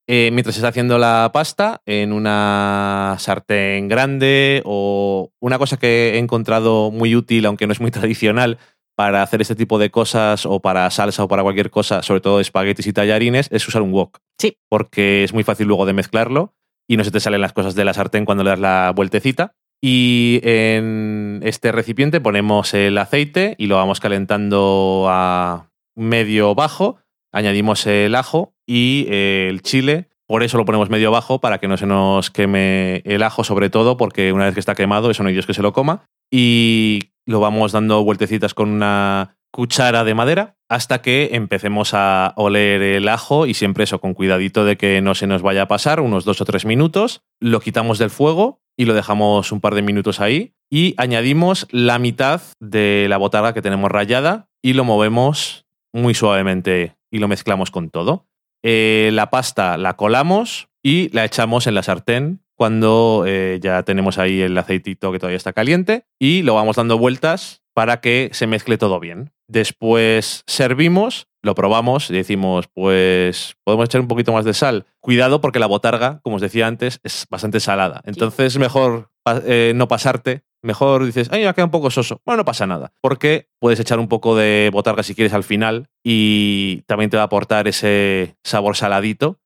Eh, mientras se está haciendo la pasta en una sartén grande o una cosa que he encontrado muy útil, aunque no es muy tradicional, para hacer este tipo de cosas o para salsa o para cualquier cosa, sobre todo espaguetis y tallarines, es usar un wok. Sí. Porque es muy fácil luego de mezclarlo y no se te salen las cosas de la sartén cuando le das la vueltecita. Y en este recipiente ponemos el aceite y lo vamos calentando a medio bajo. Añadimos el ajo y eh, el chile. Por eso lo ponemos medio bajo, para que no se nos queme el ajo, sobre todo, porque una vez que está quemado, eso no hay que se lo coma. Y lo vamos dando vueltecitas con una cuchara de madera hasta que empecemos a oler el ajo y siempre eso, con cuidadito de que no se nos vaya a pasar, unos dos o tres minutos. Lo quitamos del fuego y lo dejamos un par de minutos ahí y añadimos la mitad de la botarga que tenemos rallada y lo movemos muy suavemente y lo mezclamos con todo. Eh, la pasta la colamos y la echamos en la sartén cuando eh, ya tenemos ahí el aceitito que todavía está caliente y lo vamos dando vueltas para que se mezcle todo bien. Después servimos, lo probamos y decimos, pues podemos echar un poquito más de sal. Cuidado porque la botarga, como os decía antes, es bastante salada. Entonces mejor eh, no pasarte. Mejor dices, ay, me ha quedado un poco soso. Bueno, no pasa nada. Porque puedes echar un poco de botarga si quieres al final y también te va a aportar ese sabor saladito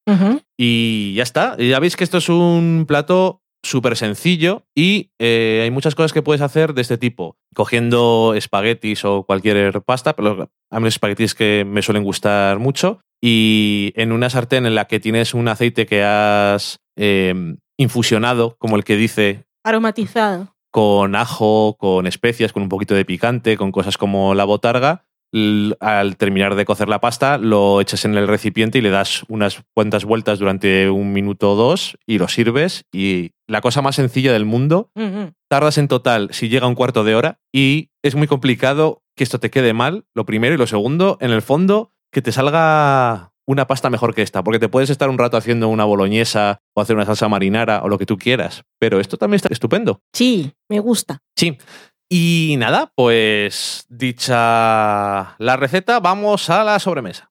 y ya está. Ya veis que esto es un plato súper sencillo y eh, hay muchas cosas que puedes hacer de este tipo. Cogiendo espaguetis o cualquier pasta, pero a mí los espaguetis que me suelen gustar mucho. Y en una sartén en la que tienes un aceite que has eh, infusionado, como el que dice, Aromatizado. con ajo, con especias, con un poquito de picante, con cosas como la botarga. Al terminar de cocer la pasta, lo echas en el recipiente y le das unas cuantas vueltas durante un minuto o dos y lo sirves. Y la cosa más sencilla del mundo, tardas en total, si llega un cuarto de hora, y es muy complicado que esto te quede mal, lo primero, y lo segundo, en el fondo, que te salga una pasta mejor que esta, porque te puedes estar un rato haciendo una boloñesa o hacer una salsa marinara o lo que tú quieras, pero esto también está estupendo. Sí, me gusta. Sí. Y nada, pues dicha la receta, vamos a la sobremesa.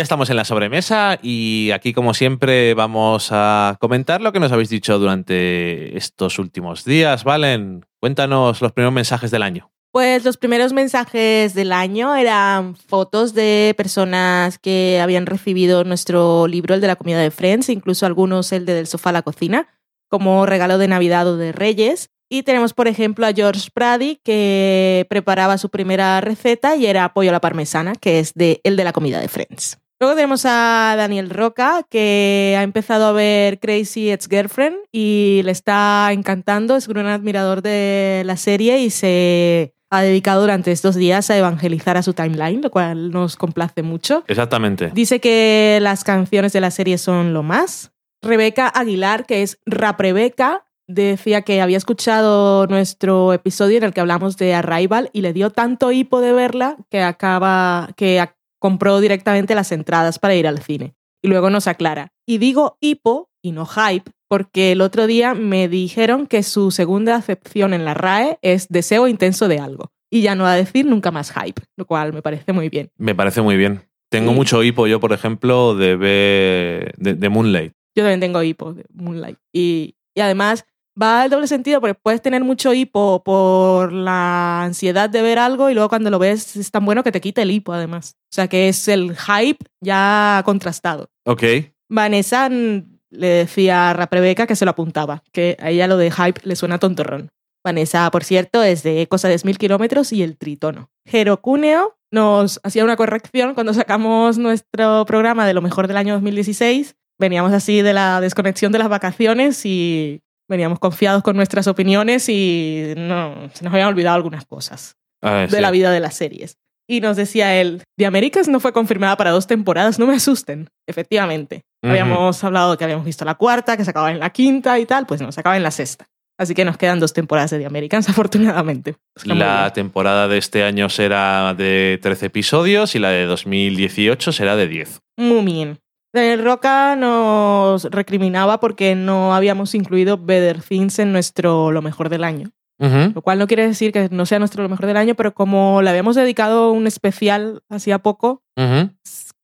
Ya estamos en la sobremesa y aquí, como siempre, vamos a comentar lo que nos habéis dicho durante estos últimos días. Valen, cuéntanos los primeros mensajes del año. Pues los primeros mensajes del año eran fotos de personas que habían recibido nuestro libro, el de la comida de Friends, incluso algunos el de Del sofá a la cocina, como regalo de Navidad o de Reyes. Y tenemos, por ejemplo, a George Brady, que preparaba su primera receta y era pollo a la parmesana, que es de el de la comida de Friends. Luego tenemos a Daniel Roca, que ha empezado a ver Crazy Ex Girlfriend y le está encantando, es un gran admirador de la serie y se ha dedicado durante estos días a evangelizar a su timeline, lo cual nos complace mucho. Exactamente. Dice que las canciones de la serie son lo más. Rebeca Aguilar, que es Rap Rebeca, decía que había escuchado nuestro episodio en el que hablamos de Arrival y le dio tanto hipo de verla que acaba que compró directamente las entradas para ir al cine. Y luego nos aclara. Y digo hipo y no hype porque el otro día me dijeron que su segunda acepción en la RAE es deseo intenso de algo. Y ya no va a decir nunca más hype, lo cual me parece muy bien. Me parece muy bien. Tengo Sí. mucho hipo yo, por ejemplo, de, de Moonlight. Yo también tengo hipo de Moonlight. Y, y además va al doble sentido porque puedes tener mucho hipo por la ansiedad de ver algo y luego cuando lo ves es tan bueno que te quita el hipo además. O sea que es el hype ya contrastado. Ok. Vanessa le decía a Raprebeca que se lo apuntaba, que a ella lo de hype le suena tontorrón. Vanessa, por cierto, es de Cosa de mil kilómetros y el tritono. Jerocúneo nos hacía una corrección cuando sacamos nuestro programa de lo mejor del año 2016. Veníamos así de la desconexión de las vacaciones y veníamos confiados con nuestras opiniones y no, se nos habían olvidado algunas cosas Ah, de sí. la vida de las series. Y nos decía él, The Americans no fue confirmada para dos temporadas, no me asusten. Efectivamente. Ujú. Habíamos hablado que habíamos visto la cuarta, que se acaba en la quinta y tal, pues no, se acaba en la sexta. Así que nos quedan dos temporadas de The Americans, afortunadamente. Es que muy La temporada de este año será de 13 episodios y la de 2018 será de 10. Muy bien. Daniel Roca nos recriminaba porque no habíamos incluido Better Things en nuestro Lo Mejor del Año. Lo cual no quiere decir que no sea nuestro Lo Mejor del Año, pero como le habíamos dedicado un especial hacía poco,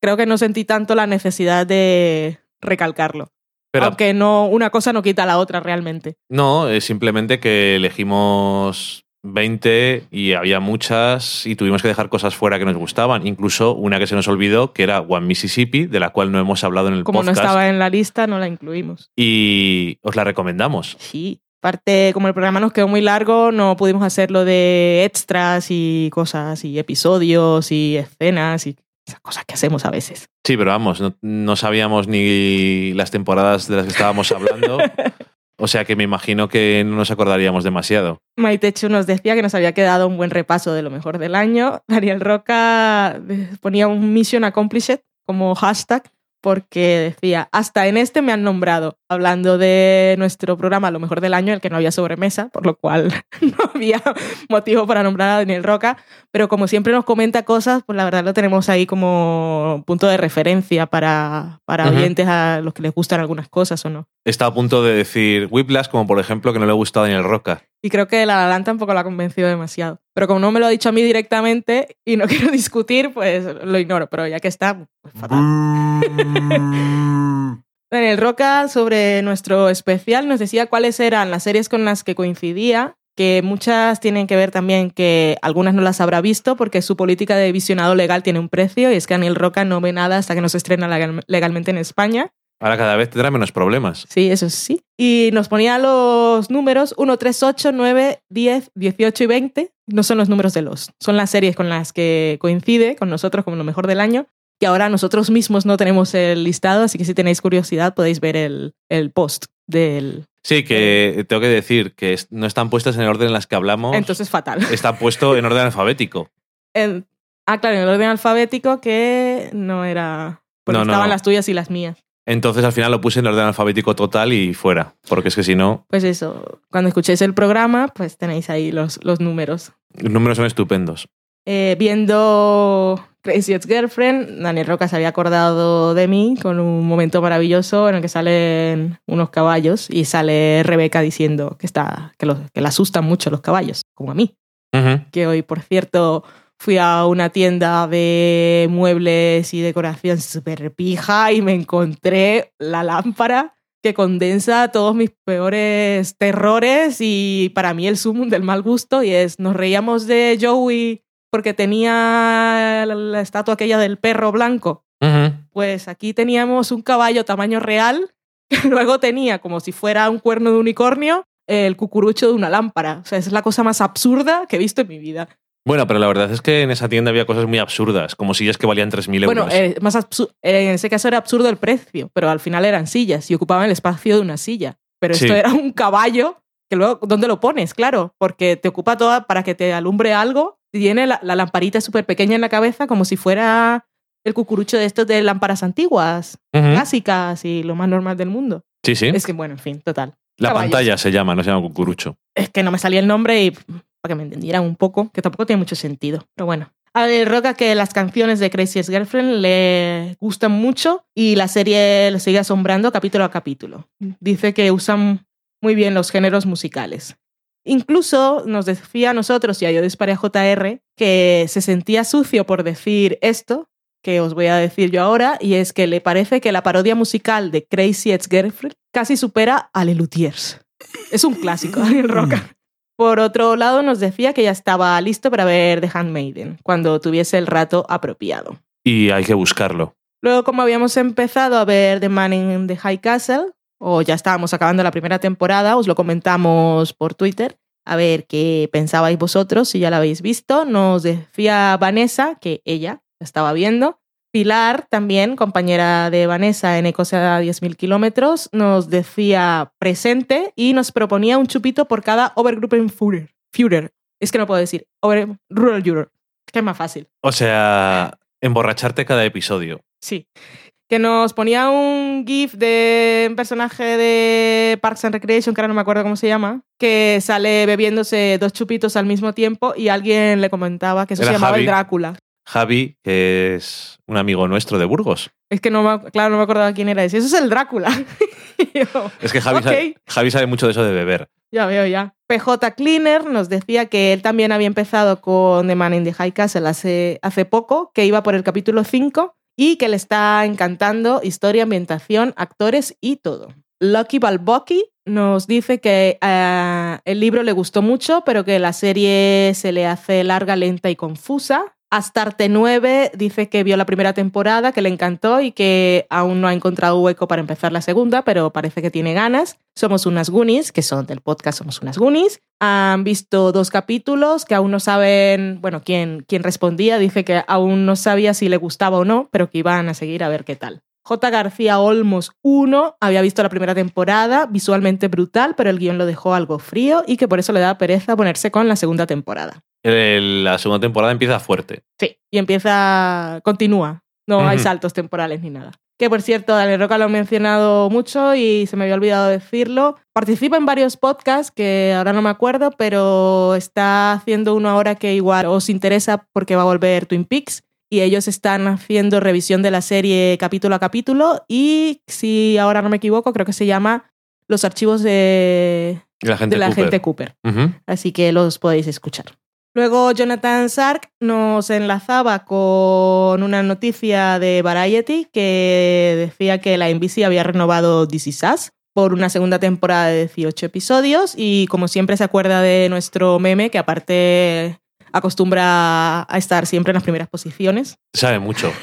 creo que no sentí tanto la necesidad de recalcarlo. Pero Aunque no, una cosa no quita la otra realmente. no, es simplemente que elegimos 20 y había muchas y tuvimos que dejar cosas fuera que nos gustaban. Incluso una que se nos olvidó, que era One Mississippi, de la cual no hemos hablado en el Como podcast. no estaba en la lista, no la incluimos. Y os la recomendamos. Sí. Aparte, como el programa nos quedó muy largo, no pudimos hacerlo de extras y cosas, y episodios y escenas y esas cosas que hacemos a veces. Sí, pero vamos, no, no sabíamos ni las temporadas de las que estábamos hablando. o sea que me imagino que no nos acordaríamos demasiado. Maitechu nos decía que nos había quedado un buen repaso de lo mejor del año. Daniel Roca eh, ponía un Mission Accomplished como hashtag porque decía, hasta en este me han nombrado, hablando de nuestro programa Lo mejor del año, el que no había sobremesa, por lo cual no había motivo para nombrar a Daniel Roca, pero como siempre nos comenta cosas, pues la verdad lo tenemos ahí como punto de referencia para, para Ujú. oyentes a los que les gustan algunas cosas o no. Está a punto de decir Whiplash, como por ejemplo que no le ha gustado a Daniel Roca. Y creo que La La Land tampoco la ha convencido demasiado. Pero como no me lo ha dicho a mí directamente y no quiero discutir, pues lo ignoro. Pero ya que está, pues fatal. Daniel Roca, sobre nuestro especial, nos decía cuáles eran las series con las que coincidía, que muchas tienen que ver también que algunas no las habrá visto porque su política de visionado legal tiene un precio y es que Daniel Roca no ve nada hasta que no se estrena legal- legalmente en España. Ahora cada vez tendrá menos problemas. Sí, eso sí. Y nos ponía los números 1, 3, 8, 9, 10, 18 y 20. No son los números de los, son las series con las que coincide con nosotros como lo mejor del año. Y ahora nosotros mismos no tenemos el listado, así que si tenéis curiosidad podéis ver el, el post del... Sí, que tengo que decir que no están puestas en el orden en las que hablamos. Entonces fatal. Está puesto en orden alfabético. En- ah, claro, en el orden alfabético que no era... Porque No, no, estaban no. las tuyas y las mías. Entonces al final lo puse en orden alfabético total y fuera. Porque es que si no, Pues eso, cuando escuchéis el programa, pues tenéis ahí los, los números. los números son estupendos. Eh, viendo Crazy Ex Girlfriend, Daniel Roca se había acordado de mí con un momento maravilloso en el que salen unos caballos y sale Rebeca diciendo que, está, que, los- que le asustan mucho los caballos, como a mí. Que hoy, por cierto, fui a una tienda de muebles y decoración súper pija y me encontré la lámpara que condensa todos mis peores terrores y para mí el sumum del mal gusto y es, nos reíamos de Joey porque tenía la, estatua aquella del perro blanco. Pues aquí teníamos un caballo tamaño real que luego tenía como si fuera un cuerno de unicornio el cucurucho de una lámpara. O sea, es la cosa más absurda que he visto en mi vida. Bueno, pero la verdad es que en esa tienda había cosas muy absurdas, como sillas que valían 3.000 euros. Bueno, eh, más absu- eh, en ese caso era absurdo el precio, pero al final eran sillas y ocupaban el espacio de una silla. Pero esto Sí. era un caballo que luego, ¿dónde lo pones? Claro, porque te ocupa toda para que te alumbre algo. Tiene la, la lamparita súper pequeña en la cabeza como si fuera el cucurucho de estos de lámparas antiguas, clásicas y lo más normal del mundo. Sí, sí. Es que, bueno, en fin, total. La caballos. pantalla se llama, no se llama cucurucho. Es que no me salía el nombre y para que me entendieran un poco, que tampoco tiene mucho sentido. Pero bueno. A ver, Roca que las canciones de Crazy Ex Girlfriend le gustan mucho y la serie le sigue asombrando capítulo a capítulo. Dice que usan muy bien los géneros musicales. Incluso nos decía a nosotros y a Yo Disparé a JR que se sentía sucio por decir esto, que os voy a decir yo ahora, y es que le parece que la parodia musical de Crazy Ex Girlfriend casi supera a Le Luthiers. Es un clásico, Daniel Roca. Por otro lado, nos decía que ya estaba listo para ver The Handmaiden, cuando tuviese el rato apropiado. Y hay que buscarlo. Luego, como habíamos empezado a ver The Man in the High Castle, o ya estábamos acabando la primera temporada, os lo comentamos por Twitter, a ver qué pensabais vosotros, si ya la habéis visto. Nos decía Vanessa que ella la estaba viendo. Pilar, también compañera de Vanessa en Ecos a 10.000 kilómetros, nos decía presente y nos proponía un chupito por cada Overgruppen Führer. Führer. Es que no puedo decir. Over, Rural Europe. Que es más fácil. O sea, emborracharte cada episodio. Sí. Que nos ponía un GIF de un personaje de Parks and Recreation, que ahora no me acuerdo cómo se llama, que sale bebiéndose dos chupitos al mismo tiempo y alguien le comentaba que eso Era se llamaba Javi. el Drácula. Javi, que es un amigo nuestro de Burgos. Es que no me, claro, no me acordaba quién era ese. Eso es el Drácula. Yo, Es que Javi, sabe, Javi sabe mucho de eso de beber. ya veo, ya. PJ Cleaner nos decía que él también había empezado con The Man in the High Castle hace, hace poco, que iba por el capítulo 5 y que le está encantando historia, ambientación, actores y todo. Lucky Balbocky nos dice que eh, el libro le gustó mucho, pero que la serie se le hace larga, lenta y confusa. Astarte 9 dice que vio la primera temporada, que le encantó y que aún no ha encontrado hueco para empezar la segunda, pero parece que tiene ganas. Somos unas Goonies, que son del podcast Somos unas Goonies. Han visto dos capítulos que aún no saben, bueno, quién, quién respondía, dice que aún no sabía si le gustaba o no, pero que iban a seguir a ver qué tal. J. García Olmos 1 había visto la primera temporada, visualmente brutal, pero el guion lo dejó algo frío y que por eso le da pereza ponerse con la segunda temporada. El- la segunda temporada empieza fuerte. Sí, y empieza, continúa. No hay Ujú. saltos temporales ni nada. Que por cierto, Daniel Roca lo ha mencionado mucho y se me había olvidado decirlo. Participa en varios podcasts que ahora no me acuerdo, pero está haciendo uno ahora que igual os interesa porque va a volver Twin Peaks y ellos están haciendo revisión de la serie capítulo a capítulo y si ahora no me equivoco, creo que se llama los archivos de, La gente de la Cooper. gente Cooper. Ujú. Así que los podéis escuchar. Luego Jonathan Sark nos enlazaba con una noticia de Variety que decía que la NBC había renovado This Is Us por una segunda temporada de 18 episodios y como siempre se acuerda de nuestro meme que aparte acostumbra a estar siempre en las primeras posiciones. Sabe mucho.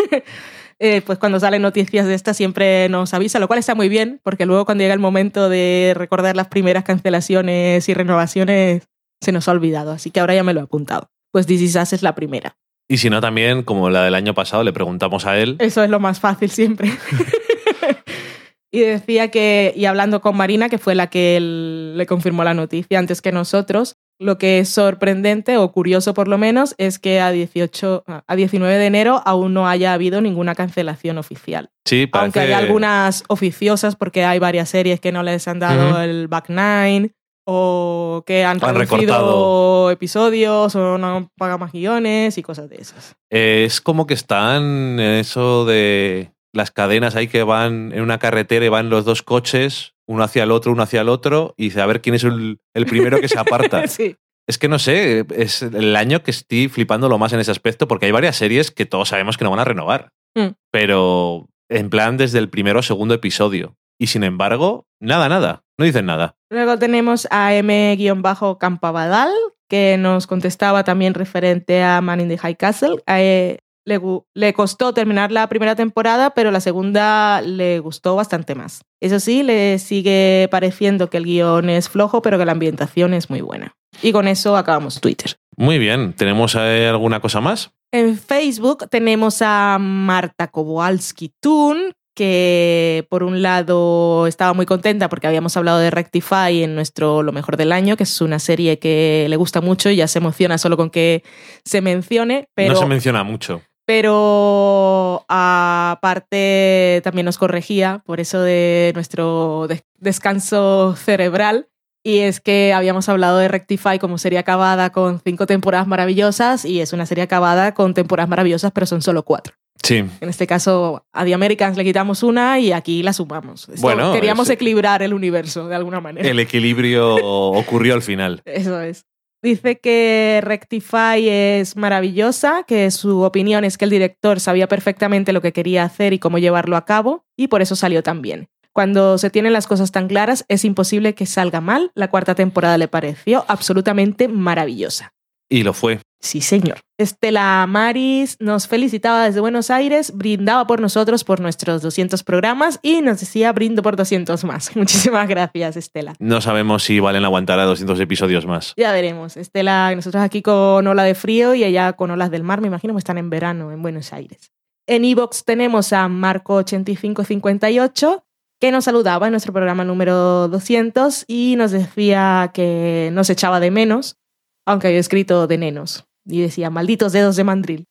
Eh, pues cuando salen noticias de estas siempre nos avisa, lo cual está muy bien, porque luego cuando llega el momento de recordar las primeras cancelaciones y renovaciones, se nos ha olvidado. Así que ahora ya me lo he apuntado. Pues This Is Us es la primera. Y si no, también, como la del año pasado, le preguntamos a él. Eso es lo más fácil siempre. y decía que, y hablando con Marina, que fue la que él le confirmó la noticia antes que nosotros, lo que es sorprendente o curioso por lo menos es que a 18 a 19 de enero aún no haya habido ninguna cancelación oficial. Sí, parece... Aunque hay algunas oficiosas porque hay varias series que no les han dado el back nine o que han, Han recortado. episodios o no pagado más guiones y cosas de esas. Es como que están en eso de las cadenas ahí que van en una carretera y van los dos coches, uno hacia el otro, uno hacia el otro, y dice a ver quién es el, el primero que se aparta. sí. Es que no sé, es el año que estoy flipando lo más en ese aspecto porque hay varias series que todos sabemos que no van a renovar. Mm. Pero en plan desde el primero o segundo episodio. Y sin embargo, nada, nada. No dicen nada. Luego tenemos a M-Campabadal, que nos contestaba también referente a Man in the High Castle. Eh, le, le costó terminar la primera temporada, pero la segunda le gustó bastante más. Eso sí, le sigue pareciendo que el guion es flojo, pero que la ambientación es muy buena. Y con eso acabamos Twitter. Muy bien. ¿Tenemos eh, alguna cosa más? En Facebook tenemos a Marta Kowalski Tun, que por un lado estaba muy contenta porque habíamos hablado de Rectify en nuestro Lo mejor del año, que es una serie que le gusta mucho y ya se emociona solo con que se mencione, pero No se menciona mucho. pero aparte también nos corregía por eso de nuestro des- descanso cerebral. Y es que habíamos hablado de Rectify como serie acabada con cinco temporadas maravillosas y es una serie acabada con temporadas maravillosas, pero son solo cuatro. Sí. En este caso, a The Americans le quitamos una y aquí la sumamos. Esto- Bueno, queríamos equilibrar el universo de alguna manera. El equilibrio ocurrió al final. Eso es. Dice que Rectify es maravillosa, que su opinión es que el director sabía perfectamente lo que quería hacer y cómo llevarlo a cabo, y por eso salió tan bien. Cuando se tienen las cosas tan claras, es imposible que salga mal. La cuarta temporada le pareció absolutamente maravillosa. Y lo fue. Sí, señor. Estela Maris nos felicitaba desde Buenos Aires, brindaba por nosotros por nuestros 200 programas y nos decía brindo por 200 más. Muchísimas gracias, Estela. No sabemos si valen aguantar a 200 episodios más. Ya veremos. Estela, nosotros aquí con ola de frío y ella con olas del mar, me imagino que están en verano en Buenos Aires. En Evox tenemos a Marco8558, que nos saludaba en nuestro programa número 200 y nos decía que nos echaba de menos, aunque había escrito de nenos. Y decía, malditos dedos de mandril.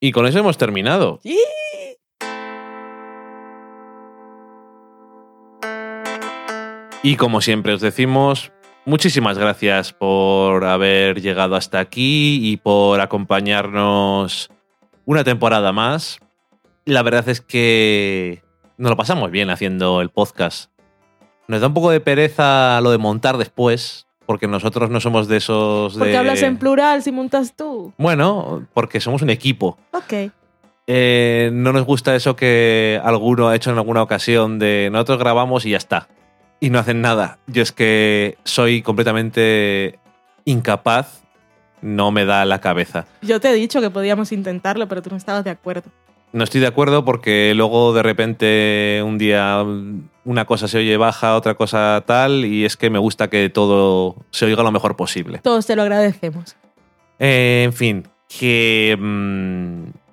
Y con eso hemos terminado. Y como siempre os decimos, muchísimas gracias por haber llegado hasta aquí y por acompañarnos una temporada más. La verdad es que nos lo pasamos bien haciendo el podcast. Nos da un poco de pereza lo de montar después, porque nosotros no somos de esos ¿Por de... qué hablas en plural si montas tú? Bueno, porque somos un equipo. Ok. Eh, no nos gusta eso que alguno ha hecho en alguna ocasión de nosotros grabamos y ya está. Y no hacen nada. Yo es que soy completamente incapaz, no me da la cabeza. Yo te he dicho que podíamos intentarlo, pero tú no estabas de acuerdo. No estoy de acuerdo porque luego de repente un día una cosa se oye baja, otra cosa tal, y es que me gusta que todo se oiga lo mejor posible. Todos te lo agradecemos. Eh, en fin, que... mm,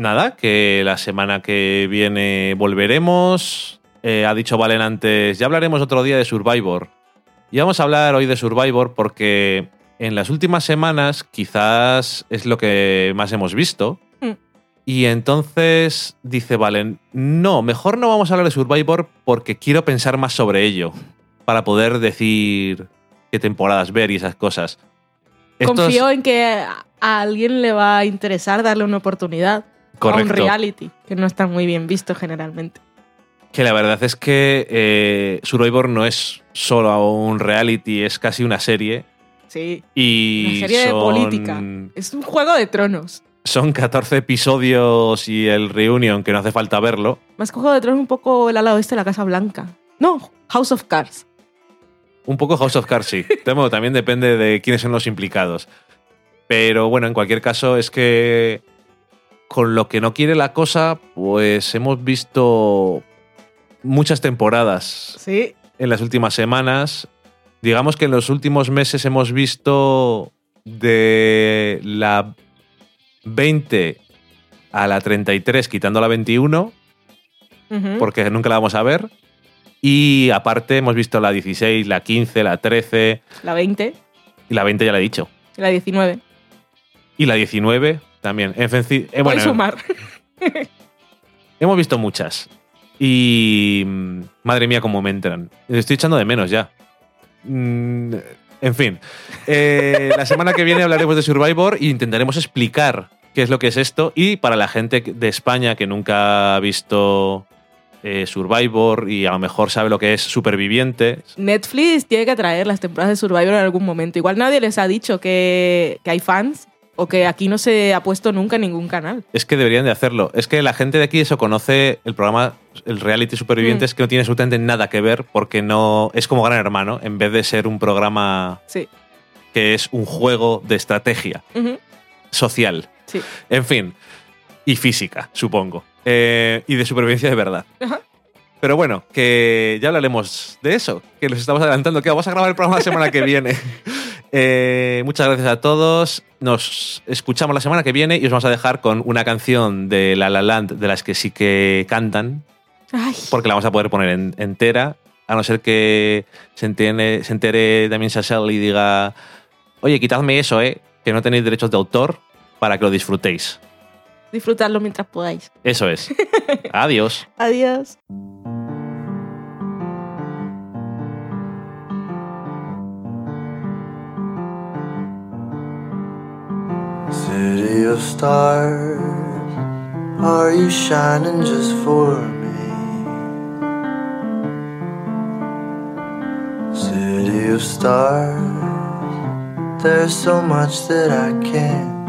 nada, que la semana que viene volveremos. Eh, ha dicho Valen antes, ya hablaremos otro día de Survivor. Y vamos a hablar hoy de Survivor porque en las últimas semanas quizás es lo que más hemos visto. Y entonces dice Valen, no, mejor no vamos a hablar de Survivor porque quiero pensar más sobre ello. Para poder decir qué temporadas ver y esas cosas. Estos- Confío en que a alguien le va a interesar darle una oportunidad a un Correcto. reality, que no está muy bien visto generalmente. Que la verdad es que eh, Survivor no es solo un reality, es casi una serie. Sí. Y Una serie de política. Es un juego de tronos. Son 14 episodios y el reunion, que no hace falta verlo. Más que Juego de Tronos, un poco el ala oeste de la Casa Blanca. No, House of Cards. Un poco House of Cards, sí. También depende de quiénes son los implicados. Pero bueno, en cualquier caso, es que con lo que no quiere la cosa, pues hemos visto muchas temporadas Sí. en las últimas semanas. Digamos que en los últimos meses hemos visto de la 20 a la 33, quitando la 21, Ujú. porque nunca la vamos a ver. Y aparte hemos visto la 16, la 15, la 13 La 20 y la 20 ya la he dicho. y la 19. Y la 19 también. En fin, sí, eh, bueno, sumar. hemos visto muchas. Y mm, madre mía, cómo me entran. Les Estoy echando de menos ya. Mm, En fin, Eh, la semana que viene hablaremos de Survivor e intentaremos explicar qué es lo que es esto. Y para la gente de España que nunca ha visto eh, Survivor y a lo mejor sabe lo que es Superviviente, Netflix tiene que traer las temporadas de Survivor en algún momento. Igual nadie les ha dicho que, que hay fans o que aquí no se ha puesto nunca en ningún canal. es que deberían de hacerlo. Es que la gente de aquí eso conoce el programa, el reality Supervivientes, que no tiene absolutamente nada que ver porque no es como Gran Hermano, en vez de ser un programa Sí. que es un juego de estrategia social. Sí. En fin, y física, supongo. Eh, y de supervivencia de verdad. Ajá. Pero bueno, que ya hablaremos de eso, que los estamos adelantando, que vamos a grabar el programa la semana que viene. Eh, muchas gracias a todos. Nos escuchamos la semana que viene y os vamos a dejar con una canción de La La Land de las que sí que cantan, Ay, porque la vamos a poder poner en- entera, a no ser que se entere, se entere Damien Chazelle y diga, oye, quitadme eso, ¿eh? que no tenéis derechos de autor para que lo disfrutéis. disfrutarlo mientras podáis. Eso es. Adiós. Adiós. City of stars, are you shining just for me? City of stars, there's so much that I can't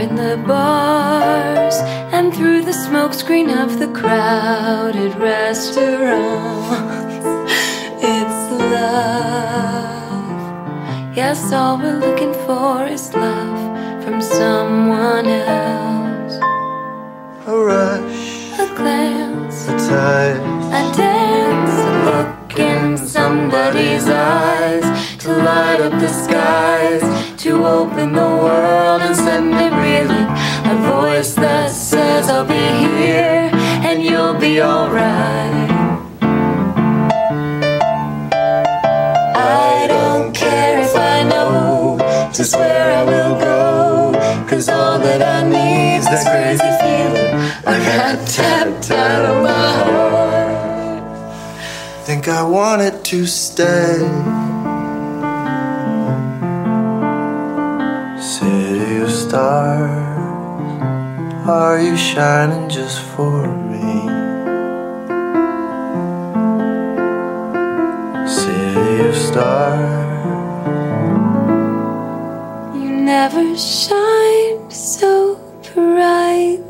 In the bars and through the smokescreen of the crowded restaurants. It's love. Yes, all we're looking for is love from someone else. A rush, A glance, a touch. a dance, a look in somebody's eyes to light up the skies, to open the world and send me reeling. A voice that says I'll be here and you'll be alright. I don't care if I know just where I will go. Cause all that I need is that crazy feeling I got tapped out of my heart. Think I want it to stay. Of stars, are you shining just for me? City of stars. You never shine so brightly.